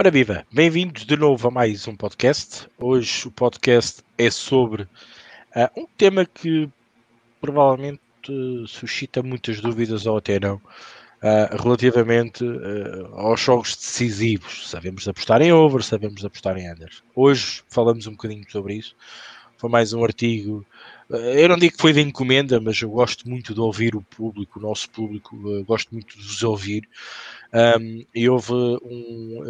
Ora viva, bem-vindos de novo a mais um podcast. Hoje o podcast é sobre uh, um tema que provavelmente uh, suscita muitas dúvidas ou até não, uh, relativamente aos jogos decisivos. Sabemos apostar em over, sabemos apostar em under. Hoje falamos um bocadinho sobre isso. Foi mais um artigo. Eu não digo que foi de encomenda, mas eu gosto muito de ouvir o público, o nosso público, gosto muito de vos ouvir. Um, e houve um,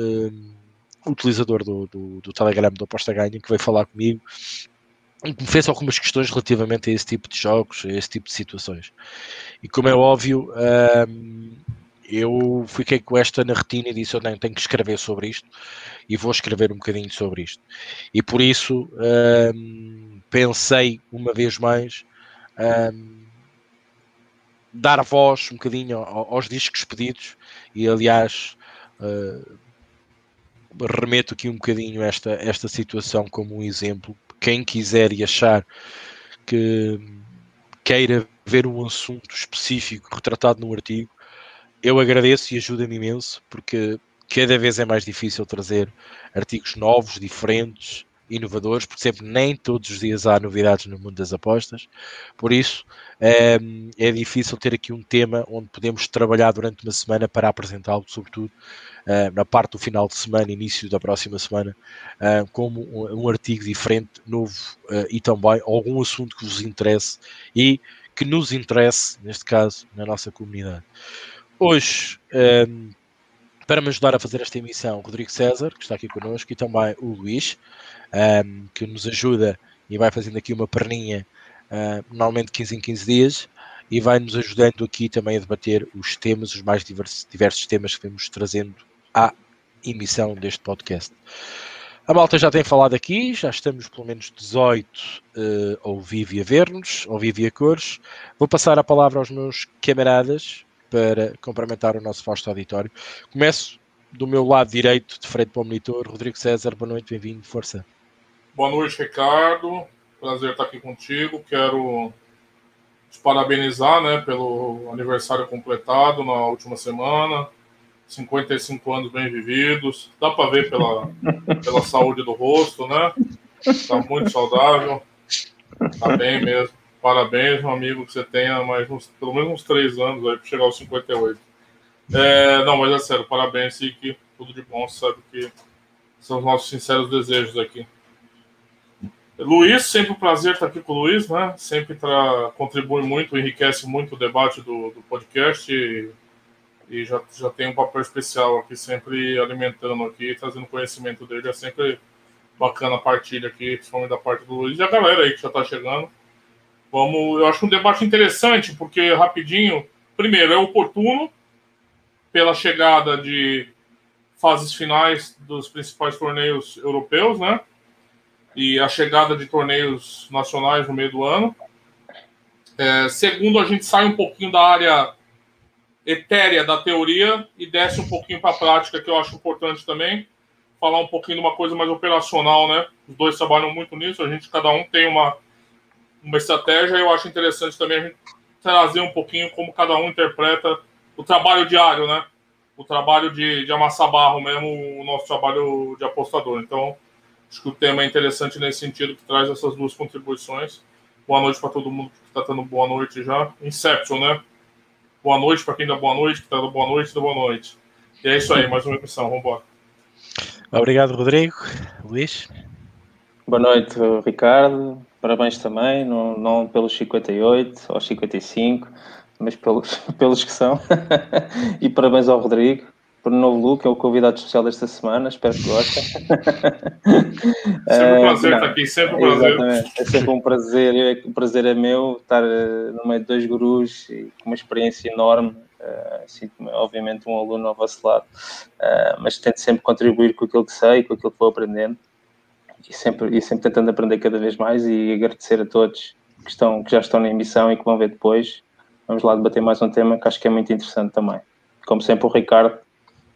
um utilizador do, do, do, Telegram do Aposta Ganha que veio falar comigo e me fez algumas questões relativamente a esse tipo de jogos, a esse tipo de situações. E como é óbvio, um, eu fiquei com esta na retina e disse: Eu tenho que escrever sobre isto e vou escrever um bocadinho sobre isto. E por isso um, pensei uma vez mais. Um, dar voz um bocadinho aos discos pedidos e aliás uh, remeto aqui um bocadinho esta, esta situação como um exemplo. Quem quiser e achar que queira ver um assunto específico retratado no artigo, eu agradeço e ajuda-me imenso, porque cada vez é mais difícil trazer artigos novos, diferentes, inovadores, porque sempre nem todos os dias há novidades no mundo das apostas. Por isso é, é difícil ter aqui um tema onde podemos trabalhar durante uma semana para apresentá-lo, sobretudo uh, na parte do final de semana, início da próxima semana, uh, como um, um, artigo diferente, novo uh, e também algum assunto que vos interesse e que nos interesse, neste caso, na nossa comunidade. Hoje, um, para me ajudar a fazer esta emissão, Rodrigo César, que está aqui connosco, e também o Luís, um, que nos ajuda e vai fazendo aqui uma perninha, uh, normalmente 15 em 15 dias, e vai nos ajudando aqui também a debater os temas, os mais diversos, diversos temas que vamos trazendo à emissão deste podcast. A malta já tem falado aqui, já estamos pelo menos 18 uh, ao vivo e a ver-nos, ao vivo e a cores. Vou passar a palavra aos meus camaradas para complementar o nosso vasto auditório. Começo do meu lado direito, de frente para o monitor, Rodrigo César, boa noite, bem-vindo, força. Boa noite, Ricardo. Prazer estar aqui contigo. Quero te parabenizar né, pelo aniversário completado na última semana. 55 anos bem vividos. Dá para ver pela, pela saúde do rosto, né? Está muito saudável. Está bem mesmo. Parabéns, meu amigo, que você tenha mais uns, pelo menos uns três anos aí para chegar aos 58. É, não, mas é sério, parabéns e que tudo de bom, sabe que são os nossos sinceros desejos aqui. Luiz, sempre um prazer estar aqui com o Luiz, né? Sempre tra... contribui muito, enriquece muito o debate do, do podcast e, e, já, já tem um papel especial aqui, sempre alimentando aqui, trazendo conhecimento dele. É sempre bacana a partilha aqui, principalmente da parte do Luiz e a galera aí que já está chegando. Vamos, eu acho um debate interessante, porque rapidinho, primeiro, é oportuno pela chegada de fases finais dos principais torneios europeus, né? E a chegada de torneios nacionais no meio do ano. É, segundo, a gente sai um pouquinho da área etérea da teoria e desce um pouquinho para a prática, que eu acho importante também. Falar um pouquinho de uma coisa mais operacional, né? Os dois trabalham muito nisso, a gente, cada um tem uma, uma estratégia, e eu acho interessante também a gente trazer um pouquinho como cada um interpreta o trabalho diário, né? O trabalho de, de amassar barro mesmo, o nosso trabalho de apostador. Então, acho que o tema é interessante nesse sentido, que traz essas duas contribuições. Boa noite para todo mundo que está dando boa noite já. Inception, né? Boa noite para quem dá boa noite, que está dando boa noite, dá boa noite. E é isso aí, mais uma emissão. Vamos embora. Obrigado, Rodrigo. Luís? Boa noite, Ricardo. Parabéns também, não, não pelos 58 ou 55, mas pelos, pelos que são. e parabéns ao Rodrigo por um novo look, é o convidado especial desta semana, espero que gostem. sempre um prazer uh, estar aqui, sempre um prazer. Exatamente, é sempre um prazer, o prazer é meu estar uh, no meio de dois gurus e com uma experiência enorme. Uh, Sinto-me, obviamente, um aluno ao vosso lado, uh, mas tento sempre contribuir com aquilo que sei, com aquilo que vou aprendendo e sempre, e sempre tentando aprender cada vez mais e agradecer a todos que, estão, que já estão na emissão e que vão ver depois vamos lá debater mais um tema que acho que é muito interessante também. Como sempre, o Ricardo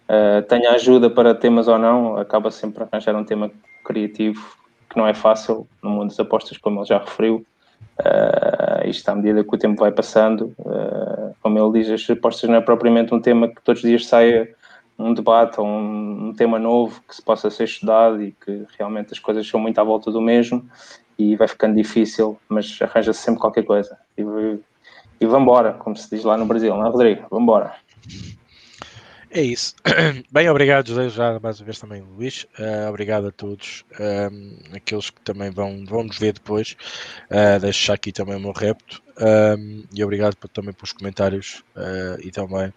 uh, ajuda para temas ou não, acaba sempre a arranjar um tema criativo que não é fácil no mundo das apostas, como ele já referiu. Uh, isto à medida que o tempo vai passando, uh, como ele diz, as apostas não é propriamente um tema que todos os dias saia um debate ou um, um, tema novo que se possa ser estudado e que realmente as coisas são muito à volta do mesmo e vai ficando difícil, mas arranja-se sempre qualquer coisa. E, e vamos embora, como se diz lá no Brasil, não é, Rodrigo? Vamos embora. É isso. Bem, obrigado, José, já mais uma vez também, Luís. Uh, obrigado a todos, um, aqueles que também vão, vão nos ver depois. Uh, deixo aqui também o meu repto. Um, e obrigado por, também pelos comentários uh, e também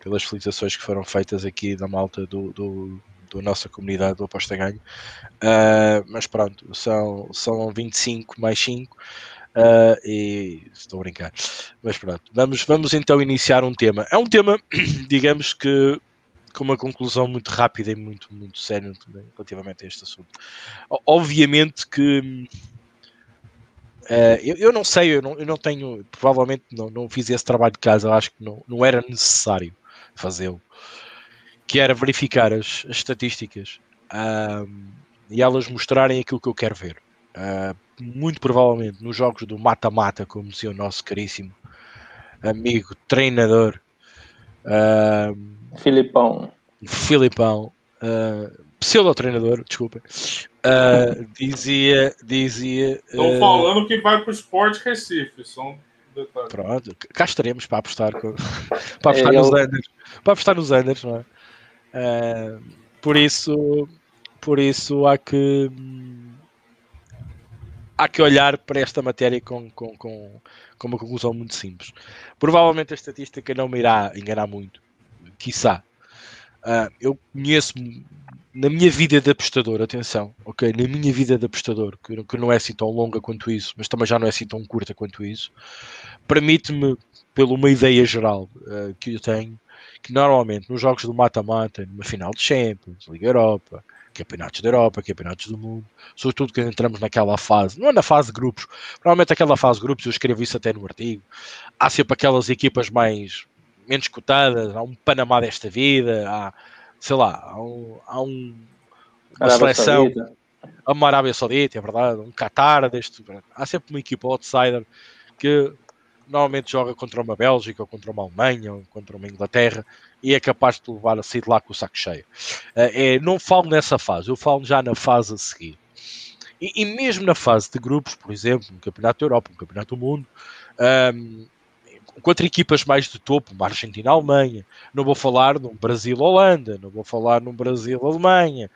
pelas felicitações que foram feitas aqui da malta do, do, do nossa comunidade do Aposta Ganho. Uh, mas pronto, são, são 25 mais 5. Uh, e estou a brincar, mas pronto, vamos, vamos então iniciar um tema. É um tema, digamos que com uma conclusão muito rápida e muito, muito séria relativamente a este assunto. Obviamente que uh, eu, eu não sei, eu não, eu não tenho, provavelmente não, não fiz esse trabalho de casa, acho que não, não era necessário fazê-lo, que era verificar as, as estatísticas e elas mostrarem aquilo que eu quero ver. Uh, muito provavelmente nos jogos do mata-mata, como dizia o nosso caríssimo amigo treinador uh, Filipão. Filipão, uh, pseudo-treinador, desculpa, uh, dizia. dizia Estão falando que vai para o Sport Recife, são Pronto, cá estaremos para apostar, com, para apostar é, nos eu... Anders, para apostar nos Anders, não é? Uh, por isso, por isso há que há que olhar para esta matéria com, com, com, com uma conclusão muito simples. Provavelmente a estatística não me irá enganar muito, quiçá. Uh, eu conheço na minha vida de apostador, atenção, ok? Na minha vida de apostador, que, que não é assim tão longa quanto isso, mas também já não é assim tão curta quanto isso, permite-me, pela uma ideia geral uh, que eu tenho, que normalmente nos jogos do mata-mata, numa final de Champions, Liga Europa, campeonatos da Europa, campeonatos do mundo, sobretudo quando entramos naquela fase, não é na fase de grupos, provavelmente aquela fase de grupos, eu escrevo isso até no artigo, há sempre aquelas equipas mais menos cotadas, há um Panamá desta vida, há sei lá, há, um, há um, uma Arábia seleção, Saudita. uma Arábia Saudita, é verdade, um Qatar, deste, há sempre uma equipa outsider que normalmente joga contra uma Bélgica, ou contra uma Alemanha, ou contra uma Inglaterra, e é capaz de levar a sair de lá com o saco cheio. É, não falo nessa fase, eu falo já na fase a seguir. E, e mesmo na fase de grupos, por exemplo, no Campeonato da Europa, no Campeonato do Mundo, um, contra equipas mais de topo, uma Argentina-Alemanha, não vou falar num Brasil-Holanda, não vou falar num Brasil-Alemanha,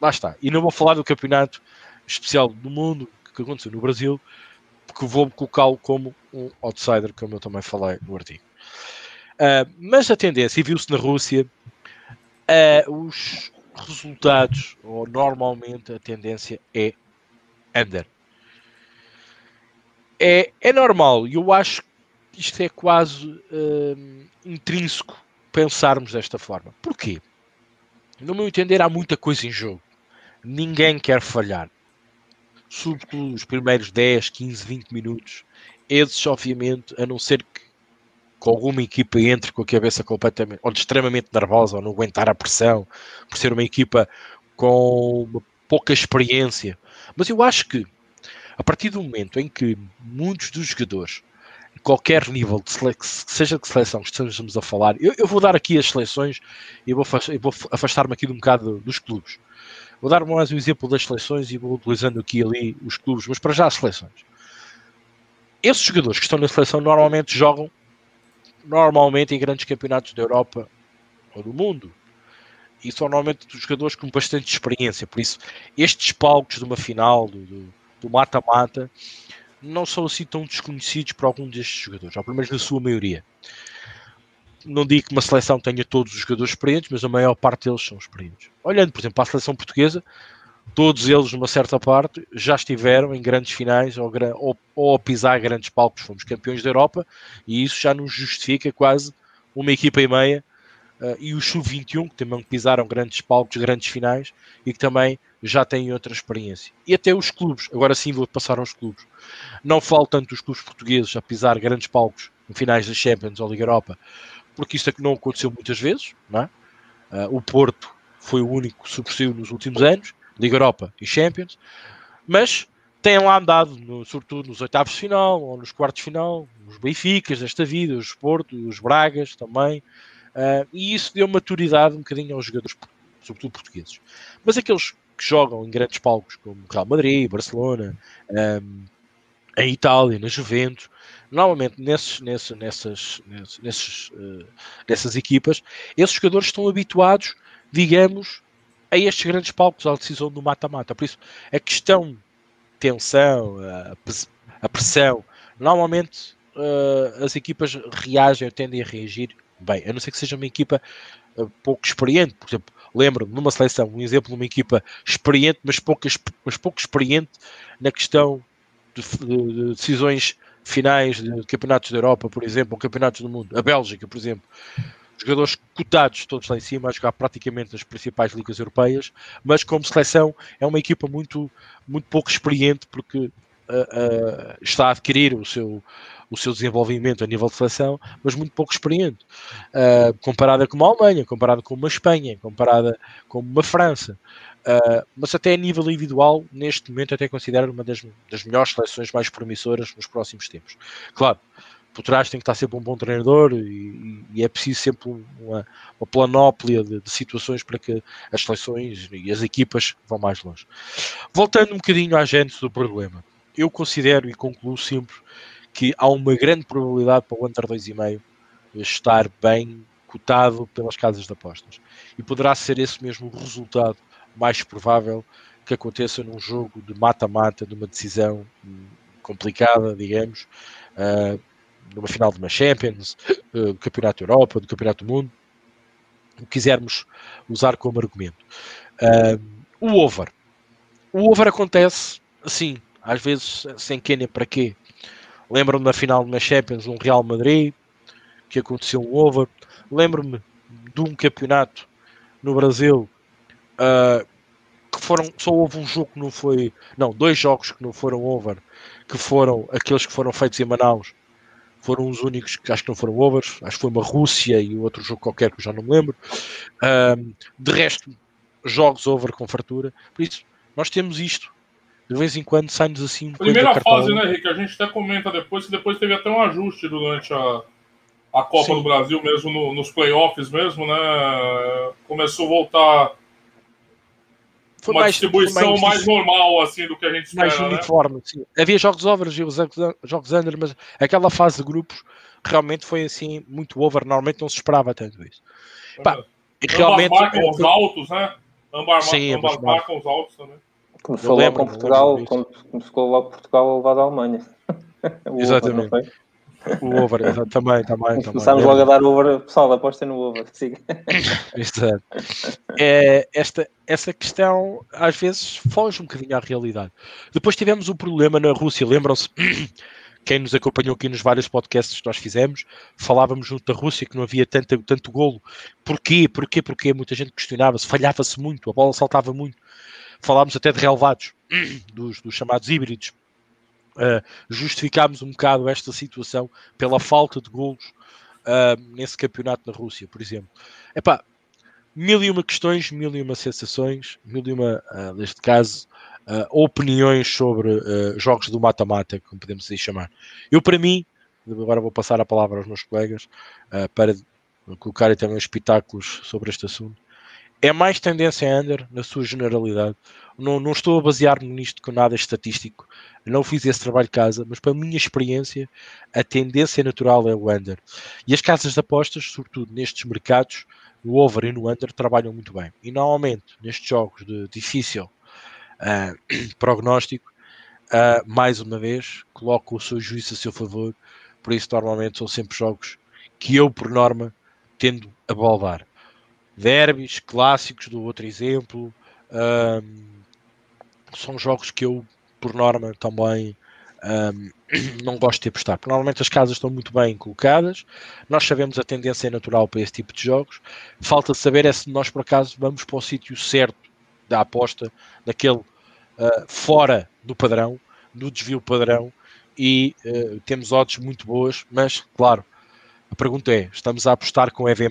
lá está. E não vou falar do campeonato especial do mundo que aconteceu no Brasil, porque vou colocá-lo como um outsider, como eu também falei no artigo. Uh, mas a tendência, e viu-se na Rússia, uh, os resultados, ou normalmente a tendência é under. É, é normal, e eu acho isto é quase uh, intrínseco pensarmos desta forma. Porquê? No meu entender, há muita coisa em jogo. Ninguém quer falhar. Sobretudo os primeiros 10, 15, 20 minutos. Esses, obviamente, a não ser que alguma equipa entre com a cabeça completamente, ou extremamente nervosa, ou não aguentar a pressão, por ser uma equipa com pouca experiência. Mas eu acho que, a partir do momento em que muitos dos jogadores qualquer nível, de seleção, seja de seleção que estejamos a falar, eu, eu, vou dar aqui as seleções e vou, vou afastar-me aqui um bocado dos clubes. Vou dar mais um exemplo das seleções e vou utilizando aqui ali os clubes, mas para já as seleções. Esses jogadores que estão na seleção normalmente jogam normalmente em grandes campeonatos da Europa ou do mundo. E são normalmente jogadores com bastante experiência. Por isso, estes palcos de uma final, do mata-mata, não são assim tão desconhecidos para algum destes jogadores, ou pelo menos na sua maioria. Não digo que uma seleção tenha todos os jogadores experientes, mas a maior parte deles são experientes. Olhando, por exemplo, para a seleção portuguesa, todos eles, numa certa parte, já estiveram em grandes finais ou, ou, ou a pisar grandes palcos. Fomos campeões da Europa e isso já nos justifica quase uma equipa e meia. Uh, e os sub-21, que também pisaram grandes palcos, grandes finais e que também já têm outra experiência. E até os clubes, agora sim vou passar aos clubes. Não falo tanto dos clubes portugueses a pisar grandes palcos em finais da Champions ou Liga Europa, porque isso é que não aconteceu muitas vezes. Não é? uh, o Porto foi o único que subsistiu nos últimos anos, Liga Europa e Champions, mas têm lá andado, no, sobretudo nos oitavos de final ou nos quartos de final, os Benficas desta vida, os Porto, os Bragas também, Uh, e isso deu maturidade um bocadinho aos jogadores, sobretudo portugueses. Mas aqueles que jogam em grandes palcos, como Real Madrid, Barcelona, um, em Itália, na Juventus, normalmente nesses, nesses, nessas, nesses, uh, nessas equipas, esses jogadores estão habituados, digamos, a estes grandes palcos, à decisão do mata-mata. Por isso, a questão tensão, a, pressão, normalmente uh, as equipas reagem, tendem a reagir bem, a não ser que seja uma equipa uh, pouco experiente, por exemplo, lembro-me numa seleção, um exemplo de uma equipa experiente, mas pouco, mas pouco experiente na questão de, de, de decisões finais de campeonatos da Europa, por exemplo, ou campeonatos do mundo, a Bélgica, por exemplo, jogadores cotados todos lá em cima a jogar praticamente nas principais ligas europeias, mas como seleção é uma equipa muito, muito pouco experiente porque uh, está a adquirir o seu, o seu desenvolvimento a nível de seleção, mas muito pouco experiente, uh, comparada com uma Alemanha, comparada com uma Espanha, comparada com uma França. Uh, mas até a nível individual, neste momento, até considero uma das, das melhores seleções mais promissoras nos próximos tempos. Claro, por trás tem que estar sempre um bom treinador e, e é preciso sempre uma, uma planóplia de, de, situações para que as seleções e as equipas vão mais longe. Voltando um bocadinho à gente do problema, eu considero e concluo sempre que há uma grande probabilidade para o Under 2,5 estar bem cotado pelas casas de apostas. E poderá ser esse mesmo o resultado mais provável que aconteça num jogo de mata-mata, de uma decisão complicada, digamos, uh, numa final de uma Champions, uh, do Campeonato da Europa, do Campeonato do Mundo, o quisermos usar como argumento. Uh, o over. O over acontece assim, às vezes sem nem para quê. Lembro-me da final de uma Champions, um Real Madrid, que aconteceu um over. Lembro-me de um campeonato no Brasil uh, que foram, só houve um jogo que não foi, não, dois jogos que não foram over, que foram aqueles que foram feitos em Manaus, foram os únicos que acho que não foram overs, acho que foi uma Rússia e outro jogo qualquer que eu já não me lembro. Uh, de resto, jogos over com fartura, por isso nós temos isto. De vez em quando sai-nos assim. Primeira fase, né, Rick? A gente até comenta depois que depois teve até um ajuste durante a, a Copa Sim. do Brasil, mesmo no, nos playoffs mesmo, né? Começou a voltar foi uma mais, distribuição mais, mais, normal assim do que a gente espera, mais né? uniforme. Né? Sim. Havia jogos over e jogos under, mas aquela fase de grupos realmente foi assim muito over. Normalmente não se esperava tanto isso. Pá, e realmente marcam os altos, né? Ambas, Sim, ambas marcam os altos também. Começou logo com Portugal, quando ficou logo Portugal a levar da Alemanha. Exatamente. O over, também, também. Começámos logo a dar over, pessoal, aposta no over. Siga. Exato. É, esta, essa questão às vezes foge um bocadinho à realidade. Depois tivemos um problema na Rússia, lembram-se? Quem nos acompanhou aqui nos vários podcasts que nós fizemos, falávamos junto da Rússia que não havia tanto, tanto golo. Porquê? Porquê? Porquê? Muita gente questionava-se, falhava-se muito, a bola saltava muito. Falámos até de relevados, dos, dos chamados híbridos uh, justificámos um bocado esta situação pela falta de golos uh, nesse campeonato na Rússia, por exemplo. Epá, mil e uma questões, mil e uma sensações, mil e uma, uh, neste caso, uh, opiniões sobre uh, jogos do mata-mata, como podemos assim chamar. Eu, para mim, agora vou passar a palavra aos meus colegas para colocarem também espetáculos sobre este assunto. É mais tendência a under, na sua generalidade. Não, não estou a basear-me nisto com nada estatístico. Não fiz esse trabalho de casa, mas para a minha experiência, a tendência natural é o under. E as casas de apostas, sobretudo nestes mercados, no over e no under, trabalham muito bem. E normalmente, nestes jogos de difícil uh, prognóstico, uh, mais uma vez, coloco o seu juízo a seu favor. Por isso, normalmente, são sempre jogos que eu, por norma, tendo a balvar derbys clássicos do outro exemplo. Um, são jogos que eu, por norma, também um, não gosto de apostar. Porque normalmente as casas estão muito bem colocadas, nós sabemos a tendência natural para esse tipo de jogos. Falta saber é se nós, por acaso, vamos para o sítio certo da aposta, daquele uh, fora do padrão, do desvio padrão, e uh, temos odds muito boas, mas, claro, a pergunta é: estamos a apostar com EV?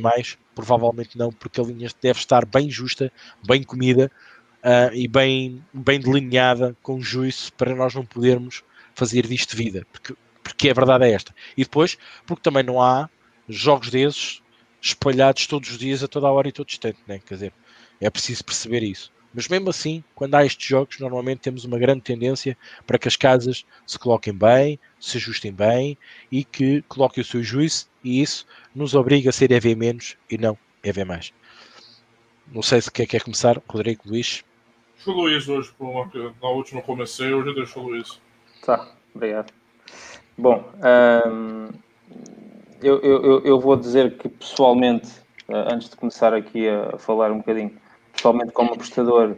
Provavelmente não, porque a linha deve estar bem justa, bem comida uh, e bem, bem delineada com juízo para nós não podermos fazer disto vida, porque, porque a verdade é esta. E depois, porque também não há jogos desses espalhados todos os dias, a toda a hora e todo instante, né? quer dizer, é preciso perceber isso. Mas mesmo assim, quando há estes jogos, normalmente temos uma grande tendência para que as casas se coloquem bem, se ajustem bem e que coloquem o seu juízo, e isso nos obriga a ser EV menos e não EV mais. Não sei se quer, quer começar, Rodrigo, Luís. Deixa o Luís hoje, na última comecei, hoje deixo o Luís. Tá, obrigado. Bom, hum, eu, eu, eu vou dizer que pessoalmente, eh, antes de começar aqui a falar um bocadinho, pessoalmente como apostador,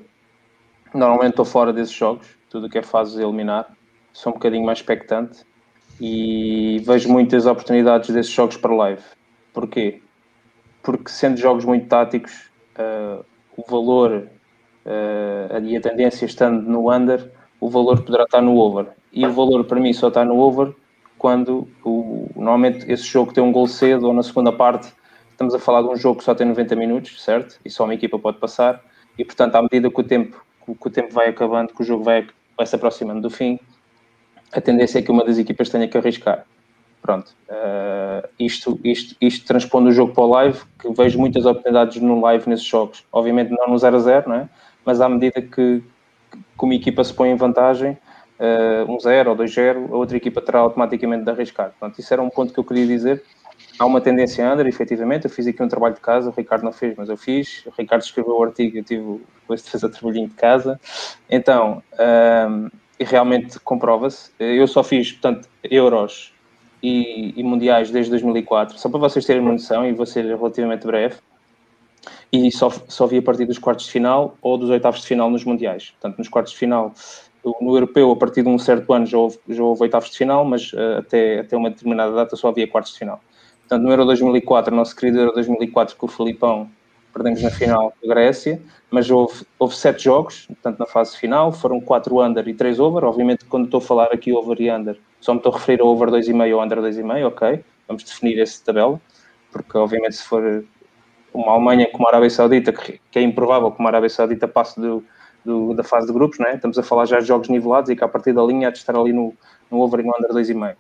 normalmente estou fora desses jogos, tudo o que é fases eliminar, sou um bocadinho mais expectante e vejo muitas oportunidades desses jogos para live. Porquê? Porque sendo jogos muito táticos, uh, o valor uh, e a tendência estando no under, o valor poderá estar no over. E o valor para mim só está no over quando o, normalmente esse jogo tem um gol cedo ou na segunda parte estamos a falar de um jogo que só tem 90 minutos, certo? E só uma equipa pode passar. E portanto, à medida que o tempo, que o tempo vai acabando, que o jogo vai, vai se aproximando do fim, a tendência é que uma das equipas tenha que arriscar. Pronto. Uh, isto, isto, isto transpondo o jogo para o live, que vejo muitas oportunidades no live nesses jogos. Obviamente não no 0 a 0, não é? mas à medida que, que uma equipa se põe em vantagem, uh, um 0 ou 2-0, a outra equipa terá automaticamente de arriscar. Portanto, isso era um ponto que eu queria dizer. Há uma tendência under, efetivamente. Eu fiz aqui um trabalho de casa, o Ricardo não fez, mas eu fiz. O Ricardo escreveu o artigo, eu tive depois de fazer o trabalhinho de casa. Então, um, e realmente comprova-se. Eu só fiz, portanto, euros e, e, mundiais desde 2004, só para vocês terem uma noção, e vou ser relativamente breve. E só, só vi a partir dos quartos de final ou dos oitavos de final nos mundiais. Portanto, nos quartos de final no europeu, a partir de um certo ano, já houve, já houve oitavos de final, mas uh, até, até uma determinada data só havia quartos de final. Portanto, no Euro 2004, nosso querido Euro 2004 com o Filipão, perdemos na final com a Grécia, mas houve, houve sete jogos, portanto, na fase final, foram quatro under e três over. Obviamente, quando estou a falar aqui over e under, só me estou a referir a over 2,5 ou under 2,5, ok? Vamos definir essa tabela, porque, obviamente, se for uma Alemanha como a Arábia Saudita, que, é improvável que uma Arábia Saudita passe do, do, da fase de grupos, né? estamos a falar já de jogos nivelados e que a partir da linha há de estar ali no, no over e no under 2,5.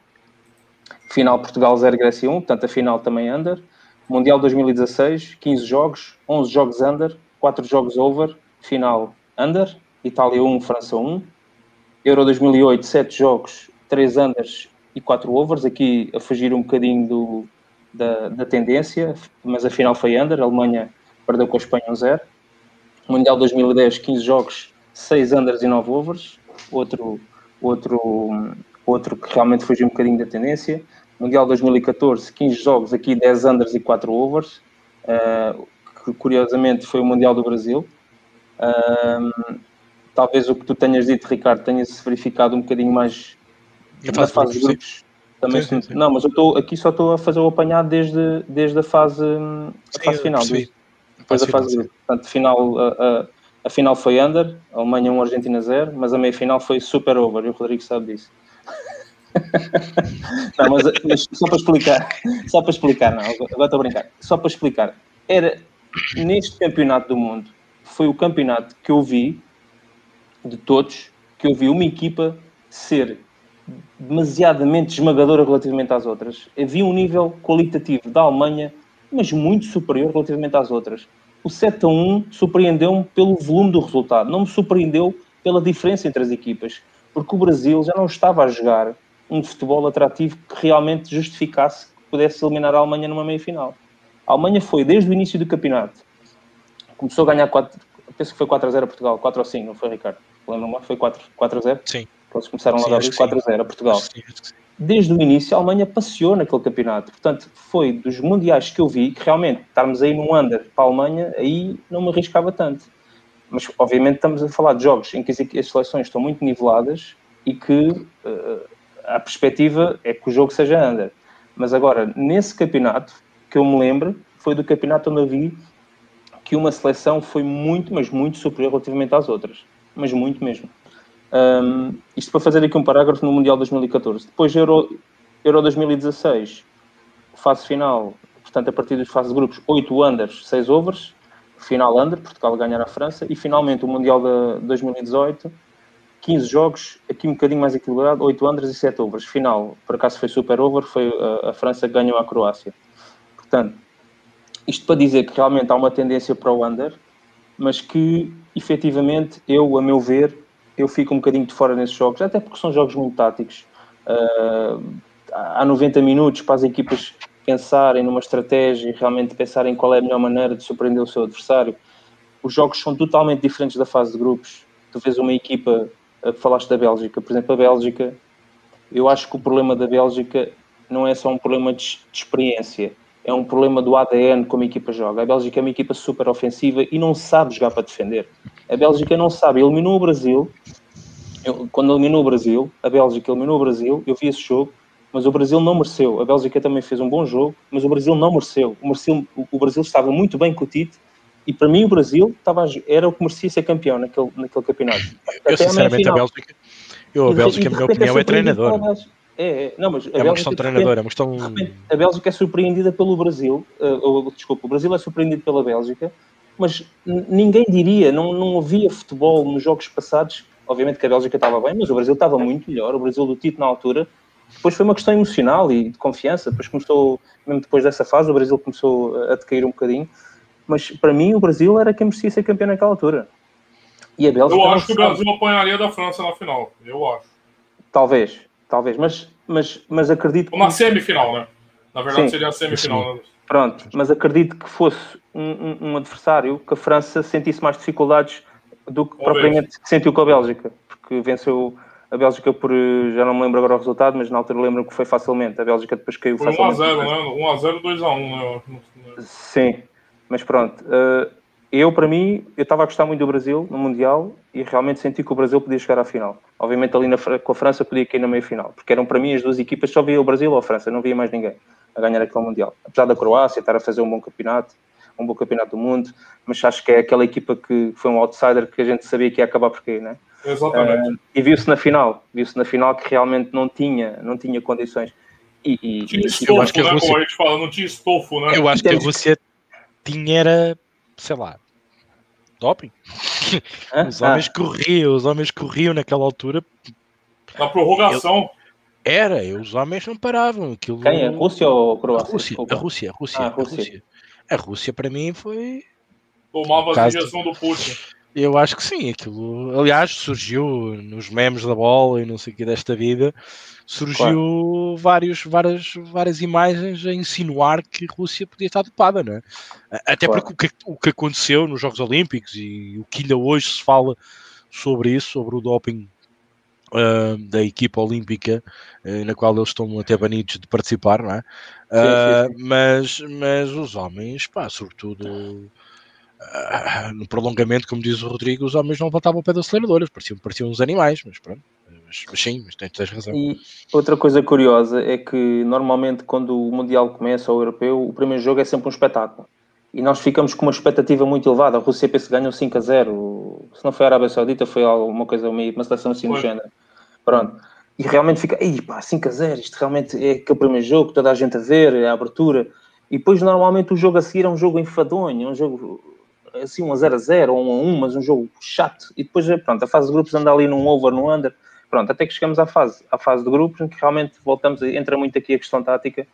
Final Portugal 0, Grécia 1, portanto a final também under. Mundial 2016, 15 jogos, 11 jogos under, 4 jogos over, final under. Itália 1, França 1. Euro 2008, 7 jogos, 3 unders e 4 overs. Aqui a fugir um bocadinho do, da, da tendência, mas a final foi under. A Alemanha perdeu com a Espanha 1-0. Mundial 2010, 15 jogos, 6 unders e 9 overs. Outro, outro, outro que realmente fugiu um bocadinho da tendência. Mundial 2014, 15 jogos, aqui 10 unders e 4 overs. Uh, que curiosamente foi o Mundial do Brasil. Uh, talvez o que tu tenhas dito, Ricardo, tenha-se verificado um bocadinho mais na fase de grupos. Também sim, sim, sim. Não, mas eu estou aqui só estou a fazer o apanhado desde, desde a fase, a fase final. Desde, depois a fase de Portanto, final, a, a, a, final foi under, Alemanha 1, Argentina 0, mas a meia final foi super over, e o Rodrigo sabe disso. não, mas, mas, só para explicar, só para explicar, não, agora estou a brincar, só para explicar, era neste campeonato do mundo, foi o campeonato que eu vi de todos, que eu vi uma equipa ser demasiadamente esmagadora relativamente às outras. Havia um nível qualitativo da Alemanha mas muito superior relativamente às outras. O 7 a 1 surpreendeu-me pelo volume do resultado, não me surpreendeu pela diferença entre as equipas, porque o Brasil já não estava a jogar um futebol atrativo que realmente justificasse que pudesse eliminar a Alemanha numa meia-final. A Alemanha foi, desde o início do campeonato, começou a ganhar 4, penso que foi 4 a 0 a Portugal, 4 ou 5, não foi, Ricardo? Lembra-me? Foi 4, 4 a 0? Sim. Eles começaram logo a abrir 4 a 0 a Portugal. Sim, sim desde o início a Alemanha passeou naquele campeonato. Portanto, foi dos mundiais que eu vi que realmente estarmos aí num under para a Alemanha, aí não me arriscava tanto. Mas, obviamente, estamos a falar de jogos em que as seleções estão muito niveladas e que uh, a perspectiva é que o jogo seja under. Mas agora, nesse campeonato, que eu me lembro, foi do campeonato onde eu vi que uma seleção foi muito, mas muito superior relativamente às outras. Mas muito mesmo. Um, isto para fazer aqui um parágrafo no Mundial 2014. Depois, Euro, Euro 2016, fase final, portanto, a partir das fases de grupos, 8 unders, 6 overs, final under, Portugal ganhar a França, e finalmente o Mundial de 2018, 15 jogos, aqui um bocadinho mais equilibrado, 8 unders e 7 overs. Final, por acaso foi super over, foi a, a França que ganhou a Croácia. Portanto, isto para dizer que realmente há uma tendência para o under, mas que efetivamente eu, a meu ver, eu fico um bocadinho de fora nesses jogos, até porque são jogos muito táticos. Uh, há 90 minutos para as equipas pensarem numa estratégia e realmente pensarem qual é a melhor maneira de surpreender o seu adversário. Os jogos são totalmente diferentes da fase de grupos. Tu vês uma equipa, falaste da Bélgica, por exemplo, a Bélgica, eu acho que o problema da Bélgica não é só um problema de, de experiência, é um problema do ADN como a equipa joga. A Bélgica é uma equipa super ofensiva e não sabe jogar para defender. A Bélgica não sabe, eliminou o Brasil. Eu, quando eliminou o Brasil, a Bélgica eliminou o Brasil, eu vi esse jogo, mas o Brasil não mereceu. A Bélgica também fez um bom jogo, mas o Brasil não mereceu. O Brasil, o Brasil estava muito bem com o Tite e para mim o Brasil estava, era o que merecia ser campeão naquele, naquele campeonato. Eu, Até sinceramente, a, a Bélgica, eu, a Bélgica, a minha opinião, é treinador. É, é, não, mas é uma questão de treinador, é uma questão. A Bélgica é surpreendida pelo Brasil, uh, ou, desculpa, o Brasil é surpreendido pela Bélgica, mas ninguém diria, não, não havia futebol nos jogos passados. Obviamente que a Bélgica estava bem, mas o Brasil estava muito melhor. O Brasil do Tito na altura. Depois foi uma questão emocional e de confiança. Depois começou, mesmo depois dessa fase, o Brasil começou a decair um bocadinho. Mas para mim, o Brasil era quem merecia ser campeão naquela altura. E a Bélgica. Eu acho que o Brasil apanharia da França na final. Eu acho. Talvez, talvez, mas, mas, mas acredito que. Uma semifinal, né? Na verdade, sim, seria a semifinal. Sim. Pronto, mas acredito que fosse um, um, um, adversário que a França sentisse mais dificuldades do que propriamente que sentiu com a Bélgica, porque venceu a Bélgica por, já não me lembro agora o resultado, mas na altura lembro que foi facilmente. A Bélgica depois caiu foi facilmente. 1x0, né? 1x0, 2x1, né? Sim, mas pronto. Uh, eu, para mim, eu estava a gostar muito do Brasil no Mundial e realmente senti que o Brasil podia chegar à final. Obviamente, ali na, com a França podia cair na meia final, porque eram para mim as duas equipas, só via o Brasil ou a França, não via mais ninguém a ganhar aquele Mundial. Apesar da Croácia estar a fazer um bom campeonato, um bom campeonato do mundo, mas acho que é aquela equipa que foi um outsider que a gente sabia que ia acabar por quê, né? Exatamente. Uh, e viu-se na final, viu-se na final que realmente não tinha, não tinha condições. E, e, tinha estofo, eu acho que a né, Rússia, como a gente fala, não tinha estofo, né? Eu acho que a Rússia tinha era, sei lá, doping. Os homens ah. corriam, os homens corriam naquela altura. Na prorrogação. Era, os homens não paravam. Aquilo... Quem? A Rússia ou a Croácia? A Rússia, a Rússia, a Rússia, ah, a Rússia. A Rússia. A Rússia para mim foi. Tomava a sugestão do Putin. Eu acho que sim, aquilo. Aliás, surgiu nos memes da bola e não sei o que desta vida surgiu claro. vários, várias, várias imagens a insinuar que a Rússia podia estar dopada, não é? Até claro. porque o que, o que aconteceu nos Jogos Olímpicos e o que ainda hoje se fala sobre isso, sobre o doping uh, da equipa olímpica, uh, na qual eles estão até banidos de participar, não é? Sim, sim, ah, sim. Mas, mas os homens, pá, sobretudo no prolongamento, como diz o Rodrigo, os homens não voltavam ao pé das aceleradoras, pareciam, pareciam uns animais, mas pronto. Mas, mas sim, mas tens, tens razão. E outra coisa curiosa é que normalmente quando o Mundial começa, ou o Europeu, o primeiro jogo é sempre um espetáculo. E nós ficamos com uma expectativa muito elevada. A Rússia pensa que ganhou 5 a 0. Se não foi a Arábia Saudita, foi alguma coisa, uma situação assim do género. Pronto. E realmente fica, ei pá, 5 a 0, isto realmente é aquele primeiro jogo, toda a gente a ver, é a abertura. E depois normalmente o jogo a seguir é um jogo enfadonho, é um jogo assim um a 0 a 0 ou um a 1, mas um jogo chato. E depois, pronto, a fase de grupos anda ali num over, no under. Pronto, até que chegamos à fase, à fase de grupos, em que realmente voltamos, entra muito aqui a questão tática.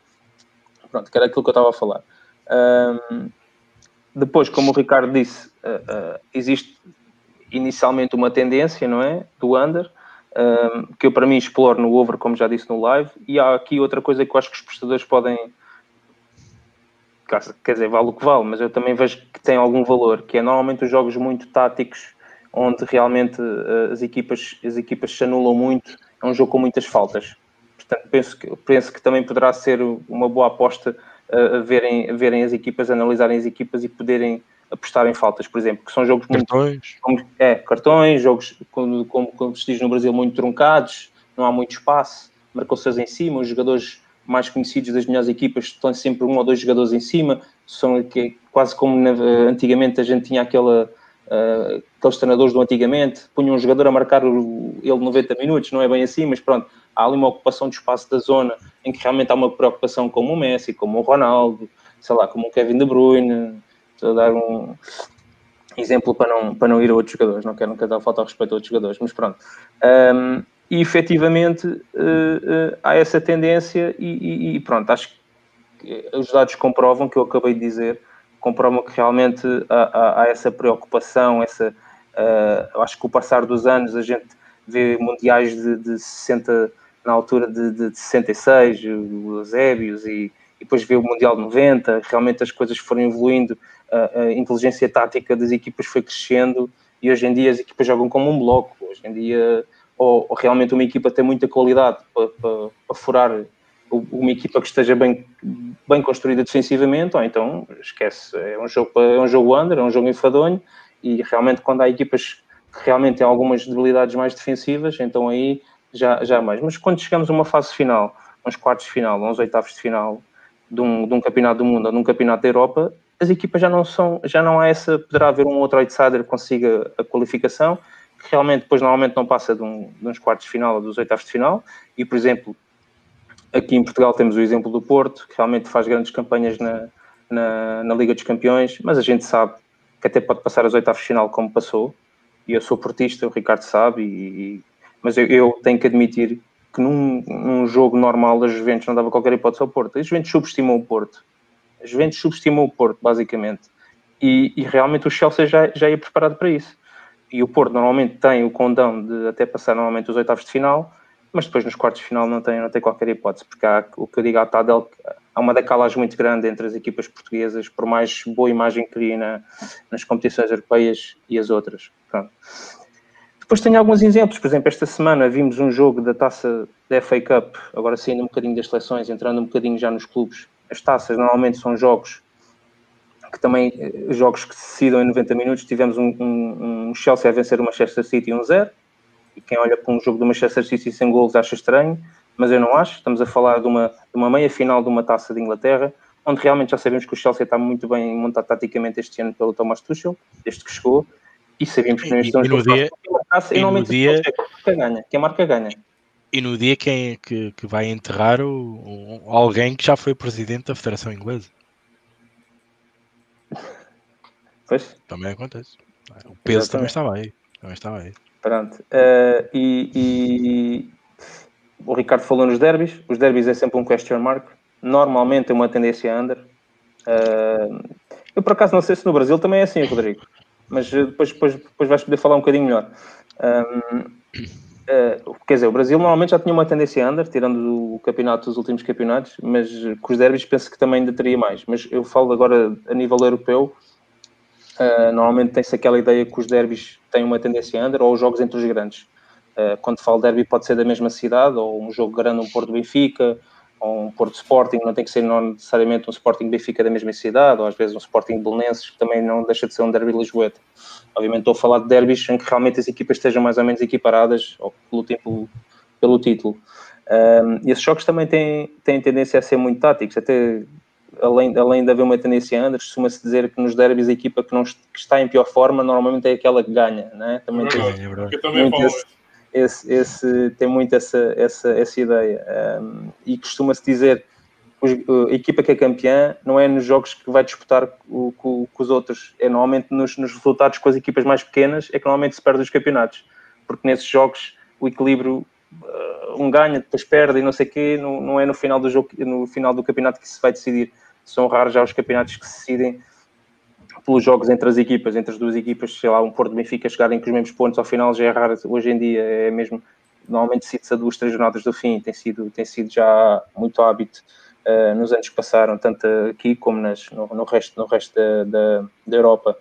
Pronto, que era aquilo que eu estava a falar. Um, depois, como o Ricardo disse, uh, uh, existe inicialmente uma tendência, não é? Do under, um, que eu para mim exploro no over, como já disse no live, e há aqui outra coisa que eu acho que os prestadores podem, quer dizer, vale o que vale, mas eu também vejo que tem algum valor, que é normalmente os jogos muito táticos, onde realmente uh, as equipas, as equipas se anulam muito, é um jogo com muitas faltas. Portanto, penso que, penso que também poderá ser uma boa aposta uh, a, verem, a verem as equipas, analisarem as equipas e poderem apostar em faltas, por exemplo, que são jogos cartões. muito... É, cartões, jogos, como, como, como se diz no Brasil, muito truncados, não há muito espaço, marcou-se em cima, os jogadores mais conhecidos das melhores equipas estão sempre um ou dois jogadores em cima, são que, quase como na, antigamente a gente tinha aquela, uh, aqueles treinadores do antigamente, punham um jogador a marcar ele 90 minutos, não é bem assim, mas pronto, há ali uma ocupação de espaço da zona em que realmente há uma preocupação como o Messi, como o Ronaldo, sei lá, como o Kevin De Bruyne, estou a dar um exemplo para não, para não ir a outros jogadores, não quero nunca dar falta ao respeito a outros jogadores, mas pronto. Um, e efetivamente uh, uh, há essa tendência e, e, e, pronto, acho que os dados comprovam que eu acabei de dizer comprovam que realmente há, há, essa preocupação, essa, uh, acho que com o passar dos anos a gente vê mundiais de, de 60, na altura de, de, de 66, os Ébios, e, e, depois vê o Mundial de 90, realmente as coisas foram evoluindo, a, a inteligência tática das equipas foi crescendo, e hoje em dia as equipas jogam como um bloco, hoje em dia ou, ou realmente uma equipa tem muita qualidade para, para, para furar uma equipa que esteja bem, bem construída defensivamente, ou então esquece, é um jogo, é um jogo under, é um jogo enfadonho, e realmente quando há equipas que realmente têm algumas debilidades mais defensivas, então aí já, já mais. Mas quando chegamos a uma fase final, uns quartos de final, uns oitavos de final de um, de um campeonato do mundo ou de um campeonato da Europa, as equipas já não são, já não há essa, poderá haver um outro outsider que consiga a qualificação, que realmente depois normalmente não passa de, um, de uns quartos de final ou dos oitavos de final, e por exemplo, Aqui em Portugal temos o exemplo do Porto, que realmente faz grandes campanhas na, na, na Liga dos Campeões, mas a gente sabe que até pode passar as oitavas de final como passou, e eu sou portista, o Ricardo sabe, e, mas eu, eu, tenho que admitir que num, num, jogo normal a Juventus não dava qualquer hipótese ao Porto. A Juventus subestimou o Porto. A Juventus subestimou o Porto, basicamente. E, e, realmente o Chelsea já, já ia preparado para isso. E o Porto normalmente tem o condão de até passar normalmente os oitavos de final, mas depois nos quartos de final não tem, não tem qualquer hipótese, porque há, o que eu digo à Tadel, há uma decalagem muito grande entre as equipas portuguesas, por mais boa imagem que cria na, nas competições europeias e as outras. Pronto. Depois tenho alguns exemplos, por exemplo, esta semana vimos um jogo da taça da FA Cup, agora saindo um bocadinho das seleções, entrando um bocadinho já nos clubes. As taças normalmente são jogos que também, eh, jogos que se decidam em 90 minutos, tivemos um, um, um Chelsea a vencer o Manchester City 1-0, e quem olha para um jogo do Manchester City sem gols acha estranho, mas eu não acho. Estamos a falar de uma, de uma meia final de uma taça de Inglaterra, onde realmente já sabemos que o Chelsea está muito bem montado taticamente este ano pelo Thomas Tuchel, desde que chegou, e sabemos que não estão no dia, taça, e, e dia quem ganha, quem marca ganha. E no dia quem que, que vai enterrar o, o, alguém que já foi presidente da Federação Inglesa. Pois. Também acontece. O peso Exatamente. também estava aí. Também estava aí. Pronto. Uh, e, e, o Ricardo falou nos derbys. Os derbys é sempre um question mark. Normalmente é uma tendência under. Uh, eu, por acaso, não sei se no Brasil também é assim, Rodrigo. Mas depois, depois, depois vais poder falar um bocadinho melhor. Uh, quer dizer, o Brasil normalmente já tinha uma tendência under, tirando o campeonato dos últimos campeonatos, mas com os derbys penso que também ainda teria mais. Mas eu falo agora a nível europeu. Uh, normalmente tem-se aquela ideia que os derbys têm uma tendência under ou os jogos entre os grandes. Uh, quando falo derby pode ser da mesma cidade, ou um jogo grande, um Porto Benfica, ou um Porto Sporting, não tem que ser não necessariamente um Sporting Benfica da mesma cidade, ou às vezes um Sporting Belenenses, que também não deixa de ser um derby lisboeta. Obviamente estou a falar de derbys em que realmente as equipas estejam mais ou menos equiparadas ou tempo, pelo título. Um, e esses jogos também têm, têm tendência a ser muito táticos, até além, além de haver uma tendência under, costuma-se dizer que nos derbys a equipa que, não, que está em pior forma normalmente é aquela que ganha, né? Também tem, é também muito esse, esse, esse, tem muito essa, essa, essa ideia. Um, e costuma-se dizer a equipa que é campeã não é nos jogos que vai disputar o, com, com os outros, é normalmente nos, nos, resultados com as equipas mais pequenas, é que normalmente se perde os campeonatos, porque nesses jogos o equilíbrio uh, um ganha, depois perde e não sei o quê, não, não é no final do jogo, no final do campeonato que se vai decidir são raros já os campeonatos que se decidem pelos jogos entre as equipas, entre as duas equipas, sei lá, um Porto Benfica chegarem com os mesmos pontos ao final já é raro, hoje em dia é mesmo, normalmente decide-se a duas, três jornadas do fim, tem sido, tem sido já muito hábito uh, nos anos que passaram, tanto aqui como nas, no, no resto, no resto da, da, da Europa.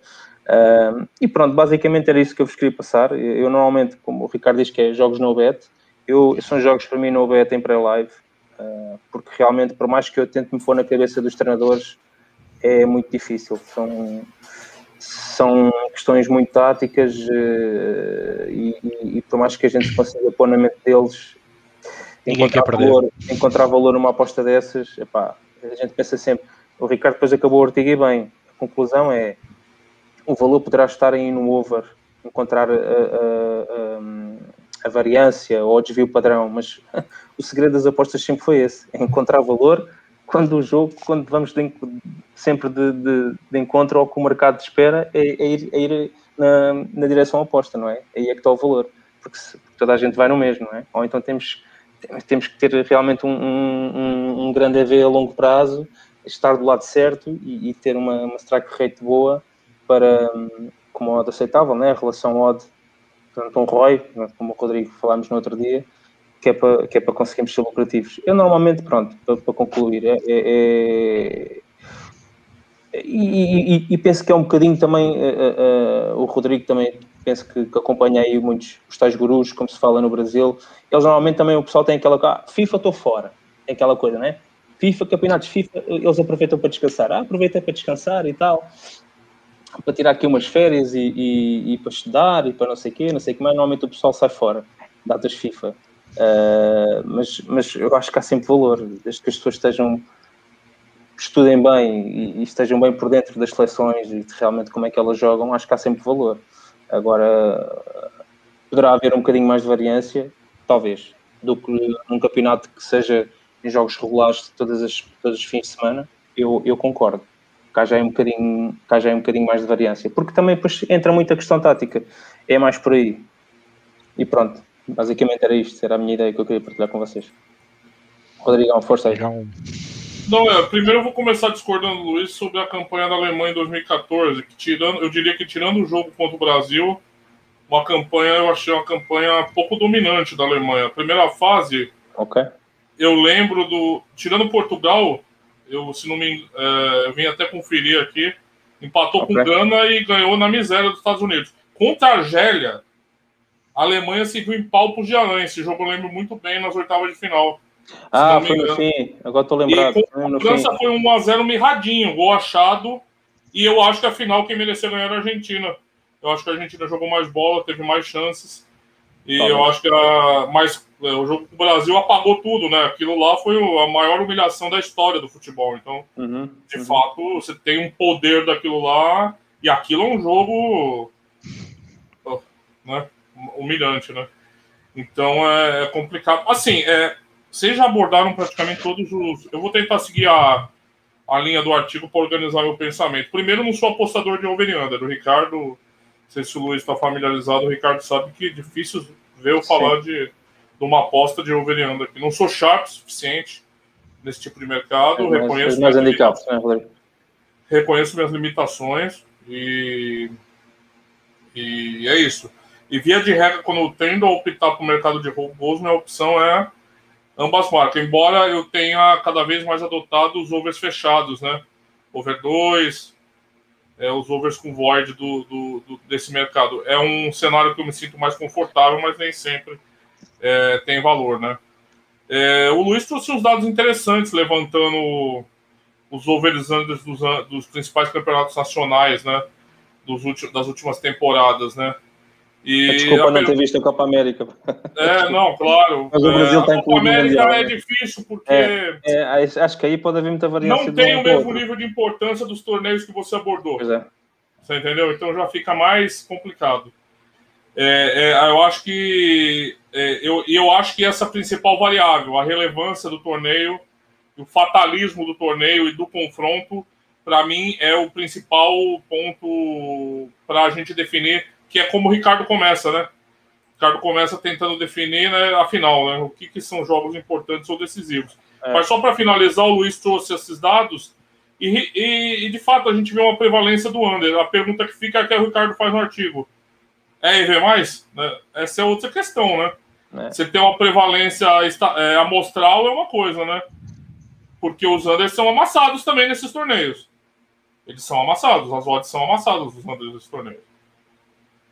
Uh, e pronto, basicamente era isso que eu vos queria passar. Eu normalmente, como o Ricardo diz que é jogos no bet, eu, são jogos para mim no bet em pré-live, porque realmente, por mais que eu tente me pôr na cabeça dos treinadores, é muito difícil. São, são questões muito táticas uh, e, e, e, por mais que a gente consiga pôr na mente deles, encontrar valor, encontrar valor numa aposta dessas, epá, a gente pensa sempre. O Ricardo depois acabou o artigo e bem. A conclusão é o valor poderá estar aí no over, encontrar a, a, a variância ou o desvio padrão, mas o segredo das apostas sempre foi esse: é encontrar valor quando o jogo, quando vamos de, sempre de, de, de, encontro ao que o mercado espera, é, é ir, é ir na, na, direção oposta, não é? Aí é que está o valor, porque, se, porque, toda a gente vai no mesmo, não é? Ou então temos, temos que ter realmente um, um, um grande EV a longo prazo estar do lado certo e, e ter uma, uma strike rate boa para, como odd aceitável, né? a relação odd, portanto, um ROI, como o Rodrigo falámos no outro dia, que é para, que é para conseguirmos ser lucrativos. Eu normalmente, pronto, para, para concluir, é, é, é e, e, e, penso que é um bocadinho também, uh, uh, o Rodrigo também penso que, que, acompanha aí muitos os tais gurus, como se fala no Brasil, eles normalmente também, o pessoal tem aquela, ah, FIFA estou fora, tem aquela coisa, né? FIFA, campeonatos FIFA, eles aproveitam para descansar, ah, aproveita para descansar e tal, para tirar aqui umas férias e, e, e para estudar e para não sei o quê, não sei o que mais, normalmente o pessoal sai fora, datas FIFA. Uh, mas, mas eu acho que há sempre valor, desde que as pessoas estejam estudem bem e, e, estejam bem por dentro das seleções e de realmente como é que elas jogam, acho que há sempre valor. Agora poderá haver um bocadinho mais de variância, talvez, do que num campeonato que seja em jogos regulares todas as, todos os fins de semana, eu, eu concordo. Cá já, é um bocadinho, cá já é um bocadinho mais de variância, porque também depois entra muita questão tática, é mais por aí. E pronto, Basicamente era isto, era a minha ideia que eu queria partilhar com vocês. Rodrigão, força aí. Não, é, primeiro eu vou começar discordando do Luiz sobre a campanha da Alemanha em 2014, que tirando, eu diria que tirando o jogo contra o Brasil, uma campanha, eu achei uma campanha pouco dominante da Alemanha. A primeira fase, okay. eu lembro do. Tirando Portugal, eu, se não me é, eu vim até conferir aqui, empatou okay. com Gana e ganhou na miséria dos Estados Unidos. Contra a Argélia, a Alemanha se viu em pau pro Jean. Esse jogo eu lembro muito bem nas oitavas de final. Ah, foi no fim. Agora tô lembrado. E a França foi um 1x0 mirradinho, gol achado. E eu acho que a final quem mereceu ganhar era a Argentina. Eu acho que a Argentina jogou mais bola, teve mais chances. E tá eu acho que a, mais, é, o jogo com o Brasil apagou tudo, né? Aquilo lá foi a maior humilhação da história do futebol. Então, uhum, de uhum. fato, você tem um poder daquilo lá. E aquilo é um jogo. Né? humilhante, né? Então é, é complicado. Assim, é, vocês já abordaram praticamente todos os. Eu vou tentar seguir a, a linha do artigo para organizar meu pensamento. Primeiro, não sou apostador de over-under. O Ricardo, sei se o Luiz está familiarizado, o Ricardo sabe que é difícil ver eu falar de, de, uma aposta de over-under aqui. Não sou sharp o suficiente nesse tipo de mercado. É, reconheço, mais handicaps, né, reconheço minhas limitações e, e é isso. E via de regra, quando eu tendo a optar para o mercado de robôs, minha opção é ambas marcas. Embora eu tenha cada vez mais adotado os overs fechados, né? Over 2, é, os overs com void do, do, do, desse mercado. É um cenário que eu me sinto mais confortável, mas nem sempre é, tem valor, né? É, o Luiz trouxe uns dados interessantes, levantando os overs dos, dos principais campeonatos nacionais, né? Dos últimos, das últimas temporadas, né? E Desculpa não ter visto a Copa América. É, não, claro. Mas o Brasil está é, em Copa América mundial, é né? difícil porque. É, é, acho que aí pode haver muita variação. Não tem o mesmo outro. nível de importância dos torneios que você abordou. Pois é. Você entendeu? Então já fica mais complicado. É, é, eu acho que é, eu, eu acho que essa principal variável, a relevância do torneio, o fatalismo do torneio e do confronto, para mim é o principal ponto para a gente definir que é como o Ricardo começa, né? O Ricardo começa tentando definir né, a final, né? O que, que são jogos importantes ou decisivos. É. Mas só para finalizar, o Luiz trouxe esses dados e, e, e, de fato a gente vê uma prevalência do under. A pergunta que fica é que o Ricardo faz no artigo. É EV mais? Né? Essa é outra questão, né? É. Você tem uma prevalência é, amostral é uma coisa, né? Porque os unders são amassados também nesses torneios. Eles são amassados, as odds são amassadas nos unders desses torneios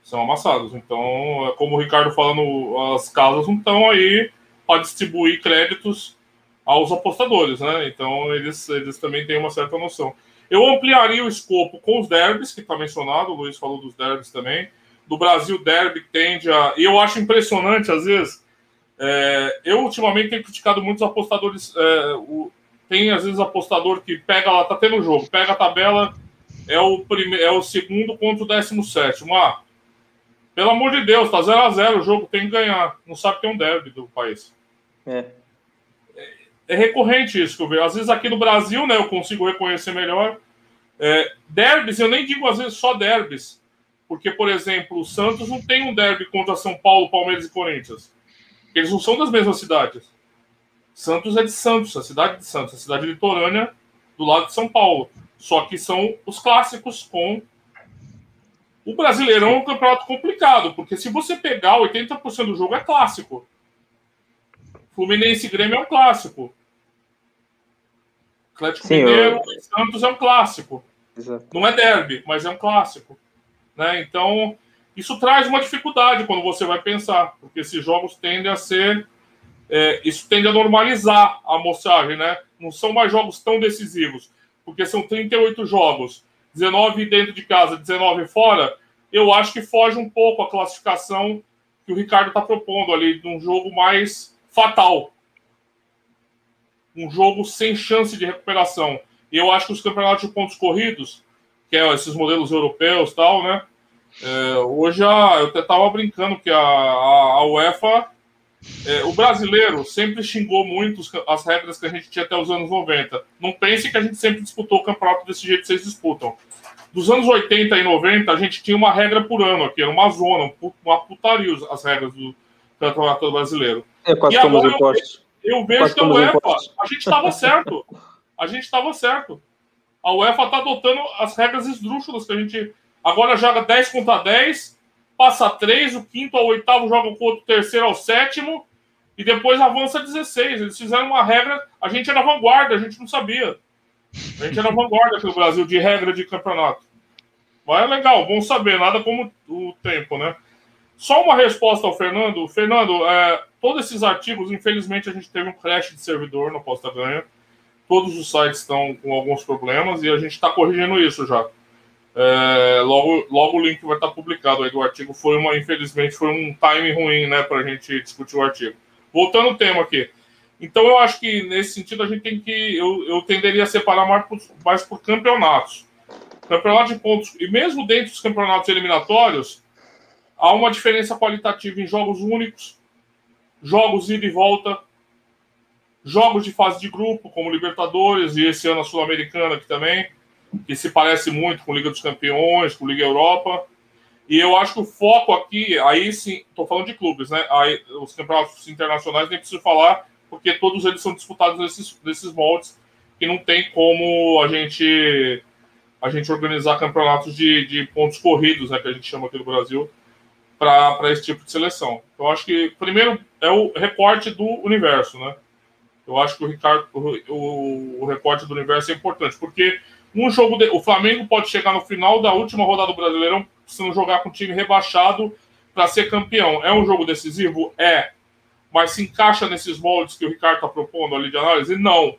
são amassados. Então, é como o Ricardo falando, as casas não estão aí para distribuir créditos aos apostadores, né? Então, eles, eles também têm uma certa noção. Eu ampliaria o escopo com os derbys, que está mencionado, o Luiz falou dos derbys também. Do Brasil, derby tende a. E eu acho impressionante, às vezes. É, eu ultimamente tenho criticado muitos apostadores. É, o, tem às vezes apostador que pega lá, tá tendo jogo, pega a tabela, é o, primeiro, é o segundo contra o décimo sétimo. Ah, pelo amor de Deus, tá 0 a 0 o jogo, tem que ganhar. Não sabe que é um derby do país. É. é. é. recorrente isso que eu vejo. Às vezes aqui no Brasil, né, eu consigo reconhecer melhor. É, derbys, eu nem digo às vezes só derbys. Porque, por exemplo, o Santos não tem um derby contra São Paulo, Palmeiras e Corinthians. Eles não são das mesmas cidades. Santos é de Santos, a cidade de Santos, a cidade litorânea do lado de São Paulo. Só que são os clássicos com. O Brasileirão é um campeonato complicado, porque se você pegar 80% do jogo é clássico. Fluminense e Grêmio é um clássico. Atlético Sim, Mineiro eu... e Santos é um clássico. Exato. Não é derby, mas é um clássico. Né? Então, isso traz uma dificuldade quando você vai pensar, porque esses jogos tendem a ser. É, isso tende a normalizar a amostragem, né? Não são mais jogos tão decisivos, porque são 38 jogos, 19 dentro de casa, 19 fora. Eu acho que foge um pouco a classificação que o Ricardo está propondo ali, de um jogo mais fatal. Um jogo sem chance de recuperação. E eu acho que os campeonatos de pontos corridos, que é esses modelos europeus tal, né? É, hoje a, eu até estava brincando que a, a, a UEFA, é, o brasileiro sempre xingou muito as regras que a gente tinha até os anos 90. Não pense que a gente sempre disputou o campeonato desse jeito que vocês disputam. Dos anos 80 e 90, a gente tinha uma regra por ano aqui, era uma zona, uma putaria as regras do campeonato brasileiro. É quase e impostos. Eu, eu vejo quase que a UEFA, a gente estava certo. A gente estava certo. A UEFA está adotando as regras esdrúxulas que a gente Agora joga 10 contra 10, passa 3, o quinto ao oitavo joga contra o terceiro ao sétimo, e depois avança 16. Eles fizeram uma regra, a gente era vanguarda, a gente não sabia. A gente era vanguarda aqui no Brasil de regra de campeonato. Mas é legal, bom saber, nada como o tempo, né? Só uma resposta ao Fernando. Fernando, é, todos esses artigos, infelizmente, a gente teve um crash de servidor no Posta Ganha. Todos os sites estão com alguns problemas e a gente está corrigindo isso já. É, logo, logo o link vai estar publicado aí do artigo. Foi uma, infelizmente, foi um time ruim, né, para a gente discutir o artigo. Voltando ao tema aqui. Então, eu acho que nesse sentido a gente tem que. Eu, eu tenderia a separar mais por, mais por campeonatos. Campeonato de pontos. E mesmo dentro dos campeonatos eliminatórios, há uma diferença qualitativa em jogos únicos, jogos ida e volta, jogos de fase de grupo, como Libertadores e esse ano a Sul-Americana aqui também que se parece muito com Liga dos Campeões, com Liga Europa. E eu acho que o foco aqui, aí sim, estou falando de clubes, né? Aí, os campeonatos internacionais nem preciso falar, porque todos eles são disputados nesses, nesses moldes, que não tem como a gente a gente organizar campeonatos de, de pontos corridos, né, que a gente chama aqui no Brasil, para esse tipo de seleção. Então, eu acho que, primeiro, é o recorte do universo, né? Eu acho que o, Ricardo, o, o recorte do universo é importante, porque um jogo de... O Flamengo pode chegar no final da última rodada do Brasileirão precisando jogar com o time rebaixado para ser campeão. É um jogo decisivo? É. Mas se encaixa nesses moldes que o Ricardo está propondo ali de análise? Não.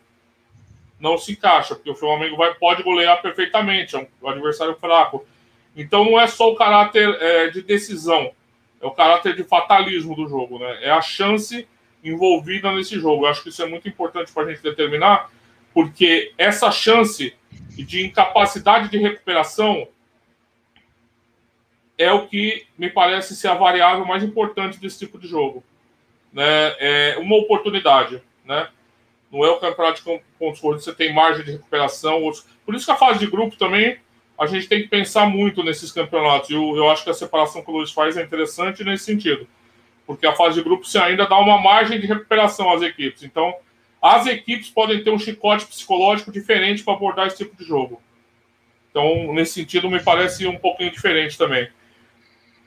Não se encaixa, porque o Flamengo vai, pode golear perfeitamente, é um adversário fraco. Então não é só o caráter é, de decisão, é o caráter de fatalismo do jogo, né? É a chance envolvida nesse jogo. Eu acho que isso é muito importante para a gente determinar, porque essa chance de incapacidade de recuperação é o que me parece ser a variável mais importante desse tipo de jogo. Né? É uma oportunidade. Né? Não é o campeonato de pontos corridos, você tem margem de recuperação. Outros... Por isso que a fase de grupo também a gente tem que pensar muito nesses campeonatos. Eu, eu acho que a separação que o Luiz faz é interessante nesse sentido. Porque a fase de grupo você ainda dá uma margem de recuperação às equipes. Então, as equipes podem ter um chicote psicológico diferente para abordar esse tipo de jogo. Então, nesse sentido, me parece um pouquinho diferente também.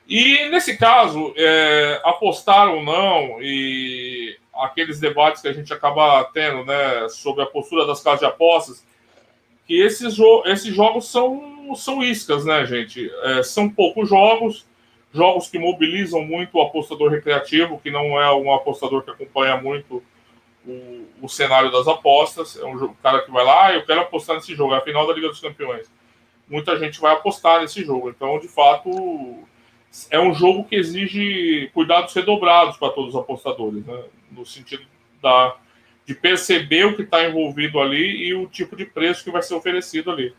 E nesse caso, é, apostar ou não, e aqueles debates que a gente acaba tendo né, sobre a postura das casas de apostas, que esses, jo esses jogos são, são iscas, né, gente? É, são poucos jogos, jogos que mobilizam muito o apostador recreativo, que não é um apostador que acompanha muito o, o cenário das apostas. É um cara que vai lá, ah, eu quero apostar nesse jogo, é a final da Liga dos Campeões. Muita gente vai apostar nesse jogo. Então, de fato, é um jogo que exige cuidados redobrados para todos os apostadores, né? no sentido da, de perceber o que está envolvido ali e o tipo de preço que vai ser oferecido ali.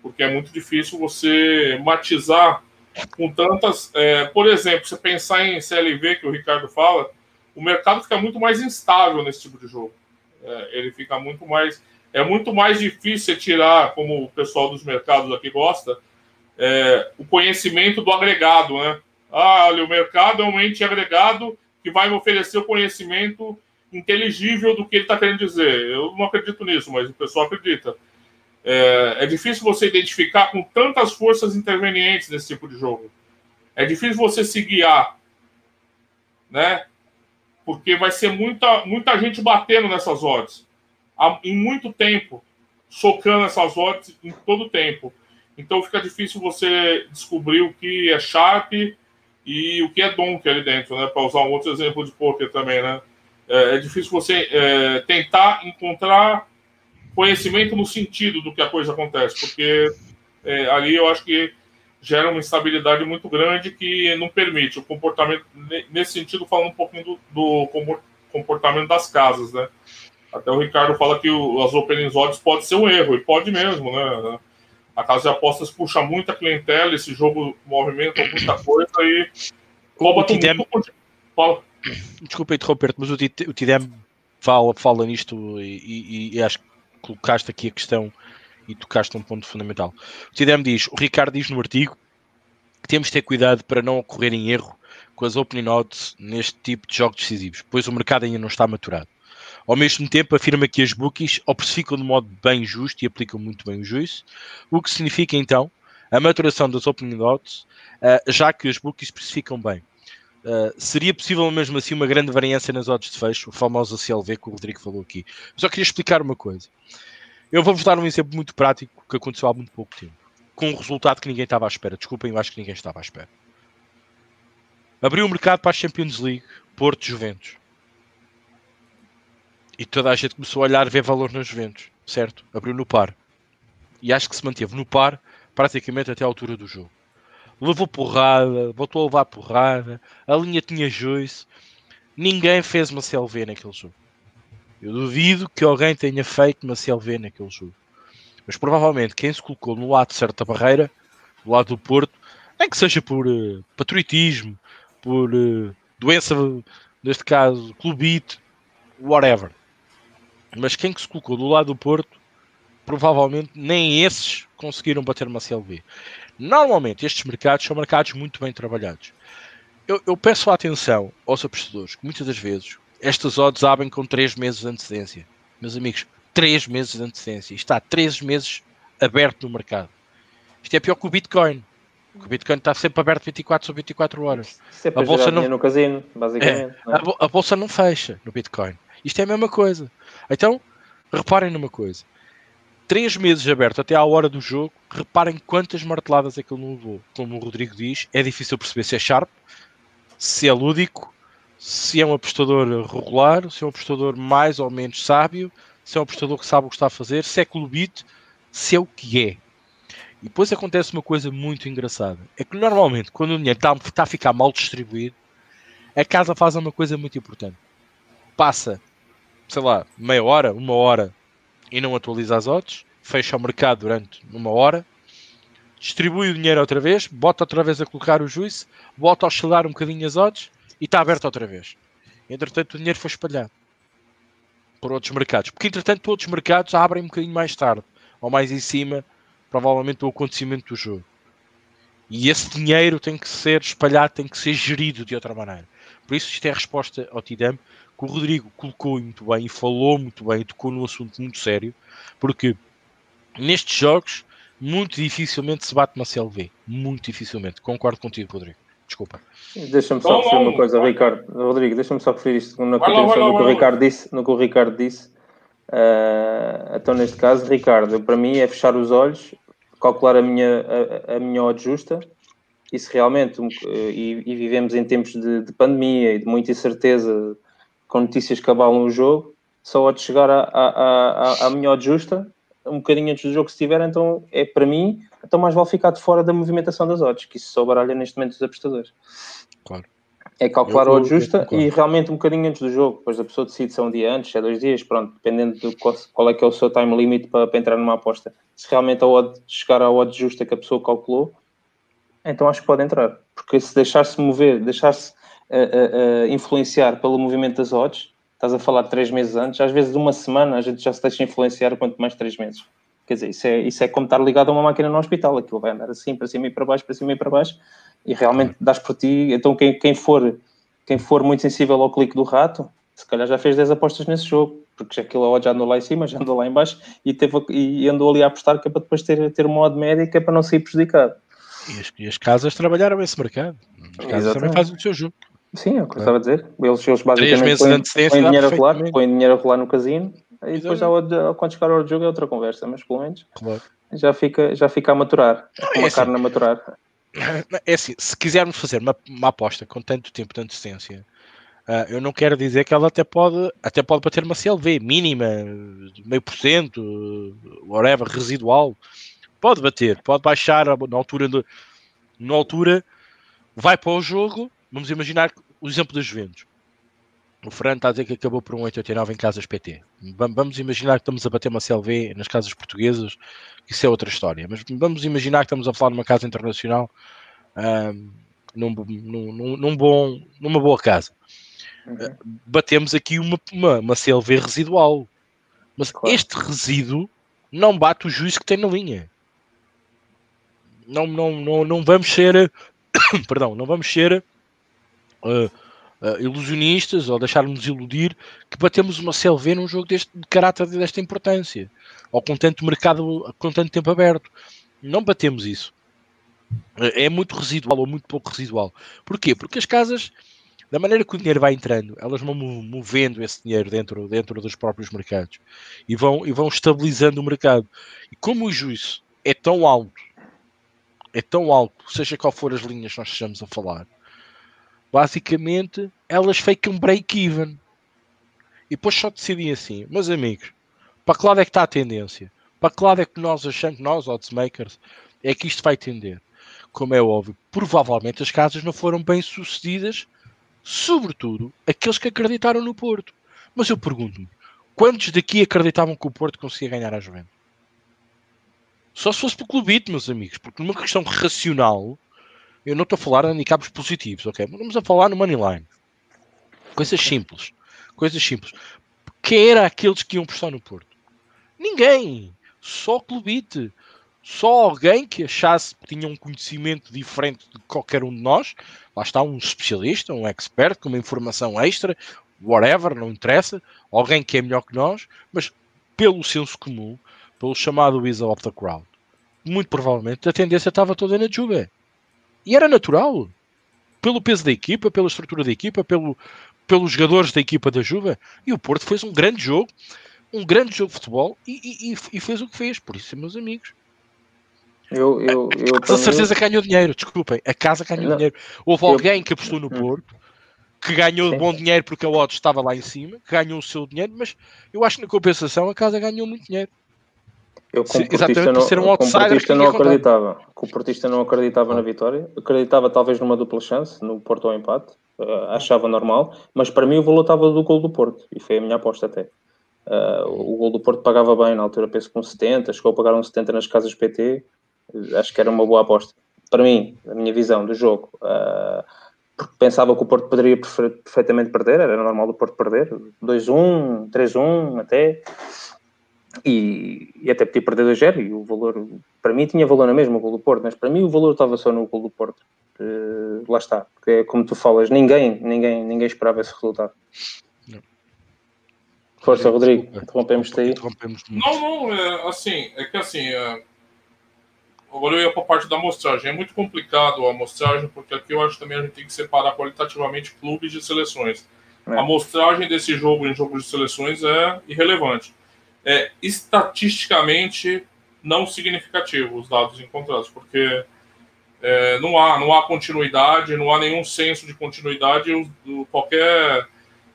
Porque é muito difícil você matizar com tantas. É, por exemplo, você pensar em CLV, que o Ricardo fala, o mercado fica muito mais instável nesse tipo de jogo. É, ele fica muito mais. É muito mais difícil tirar, como o pessoal dos mercados aqui gosta, é, o conhecimento do agregado, né? Ah, olha, o mercado é um ente agregado que vai me oferecer o conhecimento inteligível do que ele está querendo dizer. Eu não acredito nisso, mas o pessoal acredita. É, é, difícil você identificar com tantas forças intervenientes nesse tipo de jogo. É difícil você se guiar, né? Porque vai ser muita, muita gente batendo nessas odds em muito tempo, socando essas odds em todo tempo. Então fica difícil você descobrir o que é Sharp e o que é Donk ali dentro, né? Para usar um outro exemplo de poker também, né? É, é difícil você é, tentar encontrar conhecimento no sentido do que a coisa acontece, porque é, ali eu acho que gera uma instabilidade muito grande que não permite o comportamento, nesse sentido, falando um pouquinho do, do comportamento das casas, né? Até o Ricardo fala que o, as opening odds pode ser um erro, e pode mesmo, né? A casa de apostas puxa muita clientela, esse jogo movimenta muita coisa e rouba Tidem... muito. Fala. Desculpa interromper-te, mas o Tidem fala, fala nisto e, e, e, acho que colocaste aqui a questão e tocaste um ponto fundamental. O Tidem diz, o Ricardo diz no artigo que temos de ter cuidado para não ocorrer em erro com as opening odds neste tipo de jogos decisivos, pois o mercado ainda não está maturado. Ao mesmo tempo, afirma que as bookies precificam de modo bem justo e aplicam muito bem o juízo, o que significa então a maturação das opening odds, uh, já que as bookies precificam bem. Uh, seria possível mesmo assim uma grande variância nas odds de fecho, o famoso CLV que o Rodrigo falou aqui. Só queria explicar uma coisa. Eu vou-vos dar um exemplo muito prático que aconteceu há muito pouco tempo, com um resultado que ninguém estava à espera. Desculpem, eu acho que ninguém estava à espera. Abriu o mercado para a Champions League, Porto Juventus. E toda a gente começou a olhar ver valor nos Juventus, certo? Abriu no par. E acho que se manteve no par praticamente até a altura do jogo. Levou porrada, voltou a levar porrada, a linha tinha juízo. Ninguém fez uma CLV naquele jogo. Eu duvido que alguém tenha feito uma CLV naquele jogo. Mas provavelmente quem se colocou no lado certo da barreira, do lado do Porto, nem que seja por uh, patriotismo, por uh, doença, neste caso, clubite, whatever. Mas quem que se colocou do lado do Porto, provavelmente nem esses conseguiram bater uma CLV. Normalmente estes mercados são mercados muito bem trabalhados. Eu, eu peço a atenção aos apostadores que muitas das vezes estas odds abrem com 3 meses de antecedência. Meus amigos, 3 meses de antecedência. Isto está 3 meses aberto no mercado. Isto é pior que o Bitcoin. O Bitcoin está sempre aberto 24 sobre 24 horas. Sempre a bolsa não no casino, basicamente. É, a, a bolsa não fecha no Bitcoin. Isto é a mesma coisa. Então, reparem numa coisa. Três meses aberto até à hora do jogo, reparem quantas marteladas é que ele não levou. Como o Rodrigo diz, é difícil perceber se é sharp, se é lúdico, se é um apostador regular, se é um apostador mais ou menos sábio, se é um apostador que sabe o que está a fazer, se é clubite, se é o que é. E depois acontece uma coisa muito engraçada. É que normalmente, quando o dinheiro está, está a ficar mal distribuído, a casa faz uma coisa muito importante. Passa sei lá, meia hora, uma hora e não atualiza as odds, fecha o mercado durante uma hora, distribui o dinheiro outra vez, bota outra vez a colocar o juízo, bota a oscilar um bocadinho as odds e está aberto outra vez. Entretanto, o dinheiro foi espalhado por outros mercados, porque entretanto outros mercados abrem um bocadinho mais tarde, ou mais em cima, provavelmente do acontecimento do jogo. E esse dinheiro tem que ser espalhado, tem que ser gerido de outra maneira. Por isso, isto é a resposta ao TIDAM que o Rodrigo colocou muito bem e falou muito bem, tocou num assunto muito sério, porque nestes jogos muito dificilmente se bate uma CLV. Muito dificilmente. Concordo contigo, Rodrigo. Desculpa. Deixa-me só referir uma coisa, Ricardo. Rodrigo, deixa-me só referir isto na continuação do que o Ricardo disse. No que o Ricardo disse. Uh, então, neste caso, Ricardo, para mim é fechar os olhos, calcular a minha, a, a minha odd justa e se realmente, e, e vivemos em tempos de, de pandemia e de muita incerteza com notícias que abalam o jogo, só há de chegar à minha odd justa, um bocadinho antes do jogo, se tiver, então é para mim, então mais vale ficar de fora da movimentação das odds, que isso só baralha neste momento os apostadores. Claro. É calcular a odd justa e realmente um bocadinho antes do jogo, depois a pessoa decide se é um dia antes, se é dois dias, pronto, dependendo de qual, qual é que é o seu time limit para, para entrar numa aposta. Se realmente a odd chegar à odd justa que a pessoa calculou, então acho que pode entrar. Porque se deixar-se mover, deixar-se influenciar pelo movimento das odds, estás a falar de três meses antes, às vezes de uma semana a gente já se deixa influenciar, quanto mais três meses. Quer dizer, isso é, isso é como estar ligado a uma máquina no hospital, aquilo vai andar assim, para cima e para baixo, para cima e para baixo, e realmente dás por ti. Então, quem, quem, for, quem for muito sensível ao clique do rato, se calhar já fez 10 apostas nesse jogo, porque já aquilo já andou lá em cima, já andou lá em baixo e, teve, e andou ali a apostar que é para depois ter, ter uma odd médica para não sair prejudicado. E as, e as casas trabalharam esse mercado. As casas Exatamente. também fazem o seu jogo. Sim, é o que eu estava a dizer. Eles, eles basicamente põem, põem, dinheiro a rolar, põem dinheiro a rolar no casino e depois já, quando chegar ao jogo é outra conversa, mas pelo menos claro. já, fica, já fica a maturar, não, é uma assim, carne a maturar. É assim, se quisermos fazer uma, uma aposta com tanto tempo de antecedência, Uh, eu não quero dizer que ela até pode, até pode bater uma CLV mínima, meio por cento, whatever, residual. Pode bater, pode baixar na altura, de, na altura vai para o jogo. Vamos imaginar o exemplo dos Juventus. O Fran está a dizer que acabou por um 889 em casas PT. Vamos imaginar que estamos a bater uma CLV nas casas portuguesas, isso é outra história. Mas vamos imaginar que estamos a falar numa casa internacional, um, num, num, num, bom, numa boa casa uhum. batemos aqui uma, uma, uma CLV residual. Mas claro. este resíduo não bate o juízo que tem na linha. Não, não, não, não vamos ser, perdão, não vamos ser uh, uh, ilusionistas ou deixar-nos iludir que batemos uma CLV num jogo deste, de caráter desta importância ou com tanto mercado, com tanto tempo aberto. Não batemos isso. É muito residual ou muito pouco residual. Porquê? Porque as casas da maneira que o dinheiro vai entrando, elas vão movendo esse dinheiro dentro, dentro dos próprios mercados e vão, e vão estabilizando o mercado. E como o juízo é tão alto, é tão alto, seja qual for as linhas que nós estejamos a falar, basicamente elas ficam break-even. E depois só decidem assim, meus amigos, para que lado é que está a tendência? Para que lado é que nós achamos, nós, oddsmakers, é que isto vai tender? Como é óbvio, provavelmente as casas não foram bem sucedidas sobretudo aqueles que acreditaram no Porto. Mas eu pergunto-me, quantos daqui acreditavam que o Porto conseguia ganhar a Juventus? Só se fosse pelo clubite, meus amigos, porque numa questão racional, eu não estou a falar de handicaps positivos, ok? Vamos a falar no Moneyline. Coisas simples. Coisas simples. Quem era aqueles que iam prestar no Porto? Ninguém. Só clubite só alguém que achasse que tinha um conhecimento diferente de qualquer um de nós, lá está um especialista, um expert com uma informação extra, whatever, não interessa, alguém que é melhor que nós, mas pelo senso comum, pelo chamado wisdom of the crowd, muito provavelmente a tendência estava toda na Juve. E era natural. Pelo peso da equipa, pela estrutura da equipa, pelo, pelos jogadores da equipa da Juve. E o Porto fez um grande jogo, um grande jogo de futebol e, e, e fez o que fez. Por isso, meus amigos, eu, eu, eu, a certeza que ganhou dinheiro, desculpem. A casa ganhou não, dinheiro. Houve alguém que apostou no hum. Porto, que ganhou sim. bom dinheiro porque a odds estava lá em cima, que ganhou o seu dinheiro, mas eu acho que na compensação a casa ganhou muito dinheiro. Eu, como Exatamente não, ser um outsider, não acreditava. Que o portista não acreditava na vitória. Acreditava talvez numa dupla chance, no Porto ao empate. Uh, achava normal. Mas para mim o valor estava do gol do Porto. E foi a minha aposta até. Uh, o gol do Porto pagava bem, na altura penso com 70. Chegou a pagar um 70 nas casas PT acho que era uma boa aposta. Para mim, a minha visão do jogo, porque pensava que o Porto poderia perfeitamente perder, era normal o Porto perder, 2-1, 3-1 até, e, e, até podia perder 2-0, e o valor, para mim tinha valor na mesma o gol do Porto, mas para mim o valor estava só no gol do Porto. Uh, lá está, porque é como tu falas, ninguém, ninguém, ninguém esperava esse resultado. Força, Rodrigo, interrompemos-te aí. Não, não, é, assim, é que assim, é, Agora eu ia para a parte da amostragem. É muito complicado a amostragem, porque aqui eu acho também a gente tem que separar qualitativamente clubes de seleções. É. A amostragem desse jogo em jogos de seleções é irrelevante. É estatisticamente não significativo os dados encontrados, porque é, não, há, não há continuidade, não há nenhum senso de continuidade. Qualquer,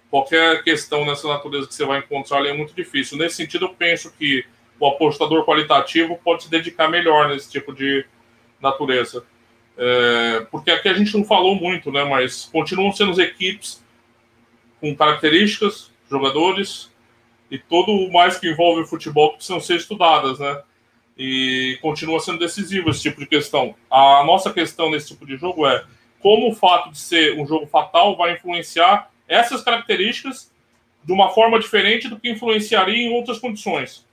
qualquer questão nessa natureza que você vai encontrar ali é muito difícil. Nesse sentido, eu penso que o apostador qualitativo pode se dedicar melhor nesse tipo de natureza. É, porque aqui a gente não falou muito, né? Mas continuam sendo equipes com características, jogadores e todo o mais que envolve o futebol que precisam ser estudadas, né? E continua sendo decisivo esse tipo de questão. A nossa questão nesse tipo de jogo é como o fato de ser um jogo fatal vai influenciar essas características de uma forma diferente do que influenciaria em outras condições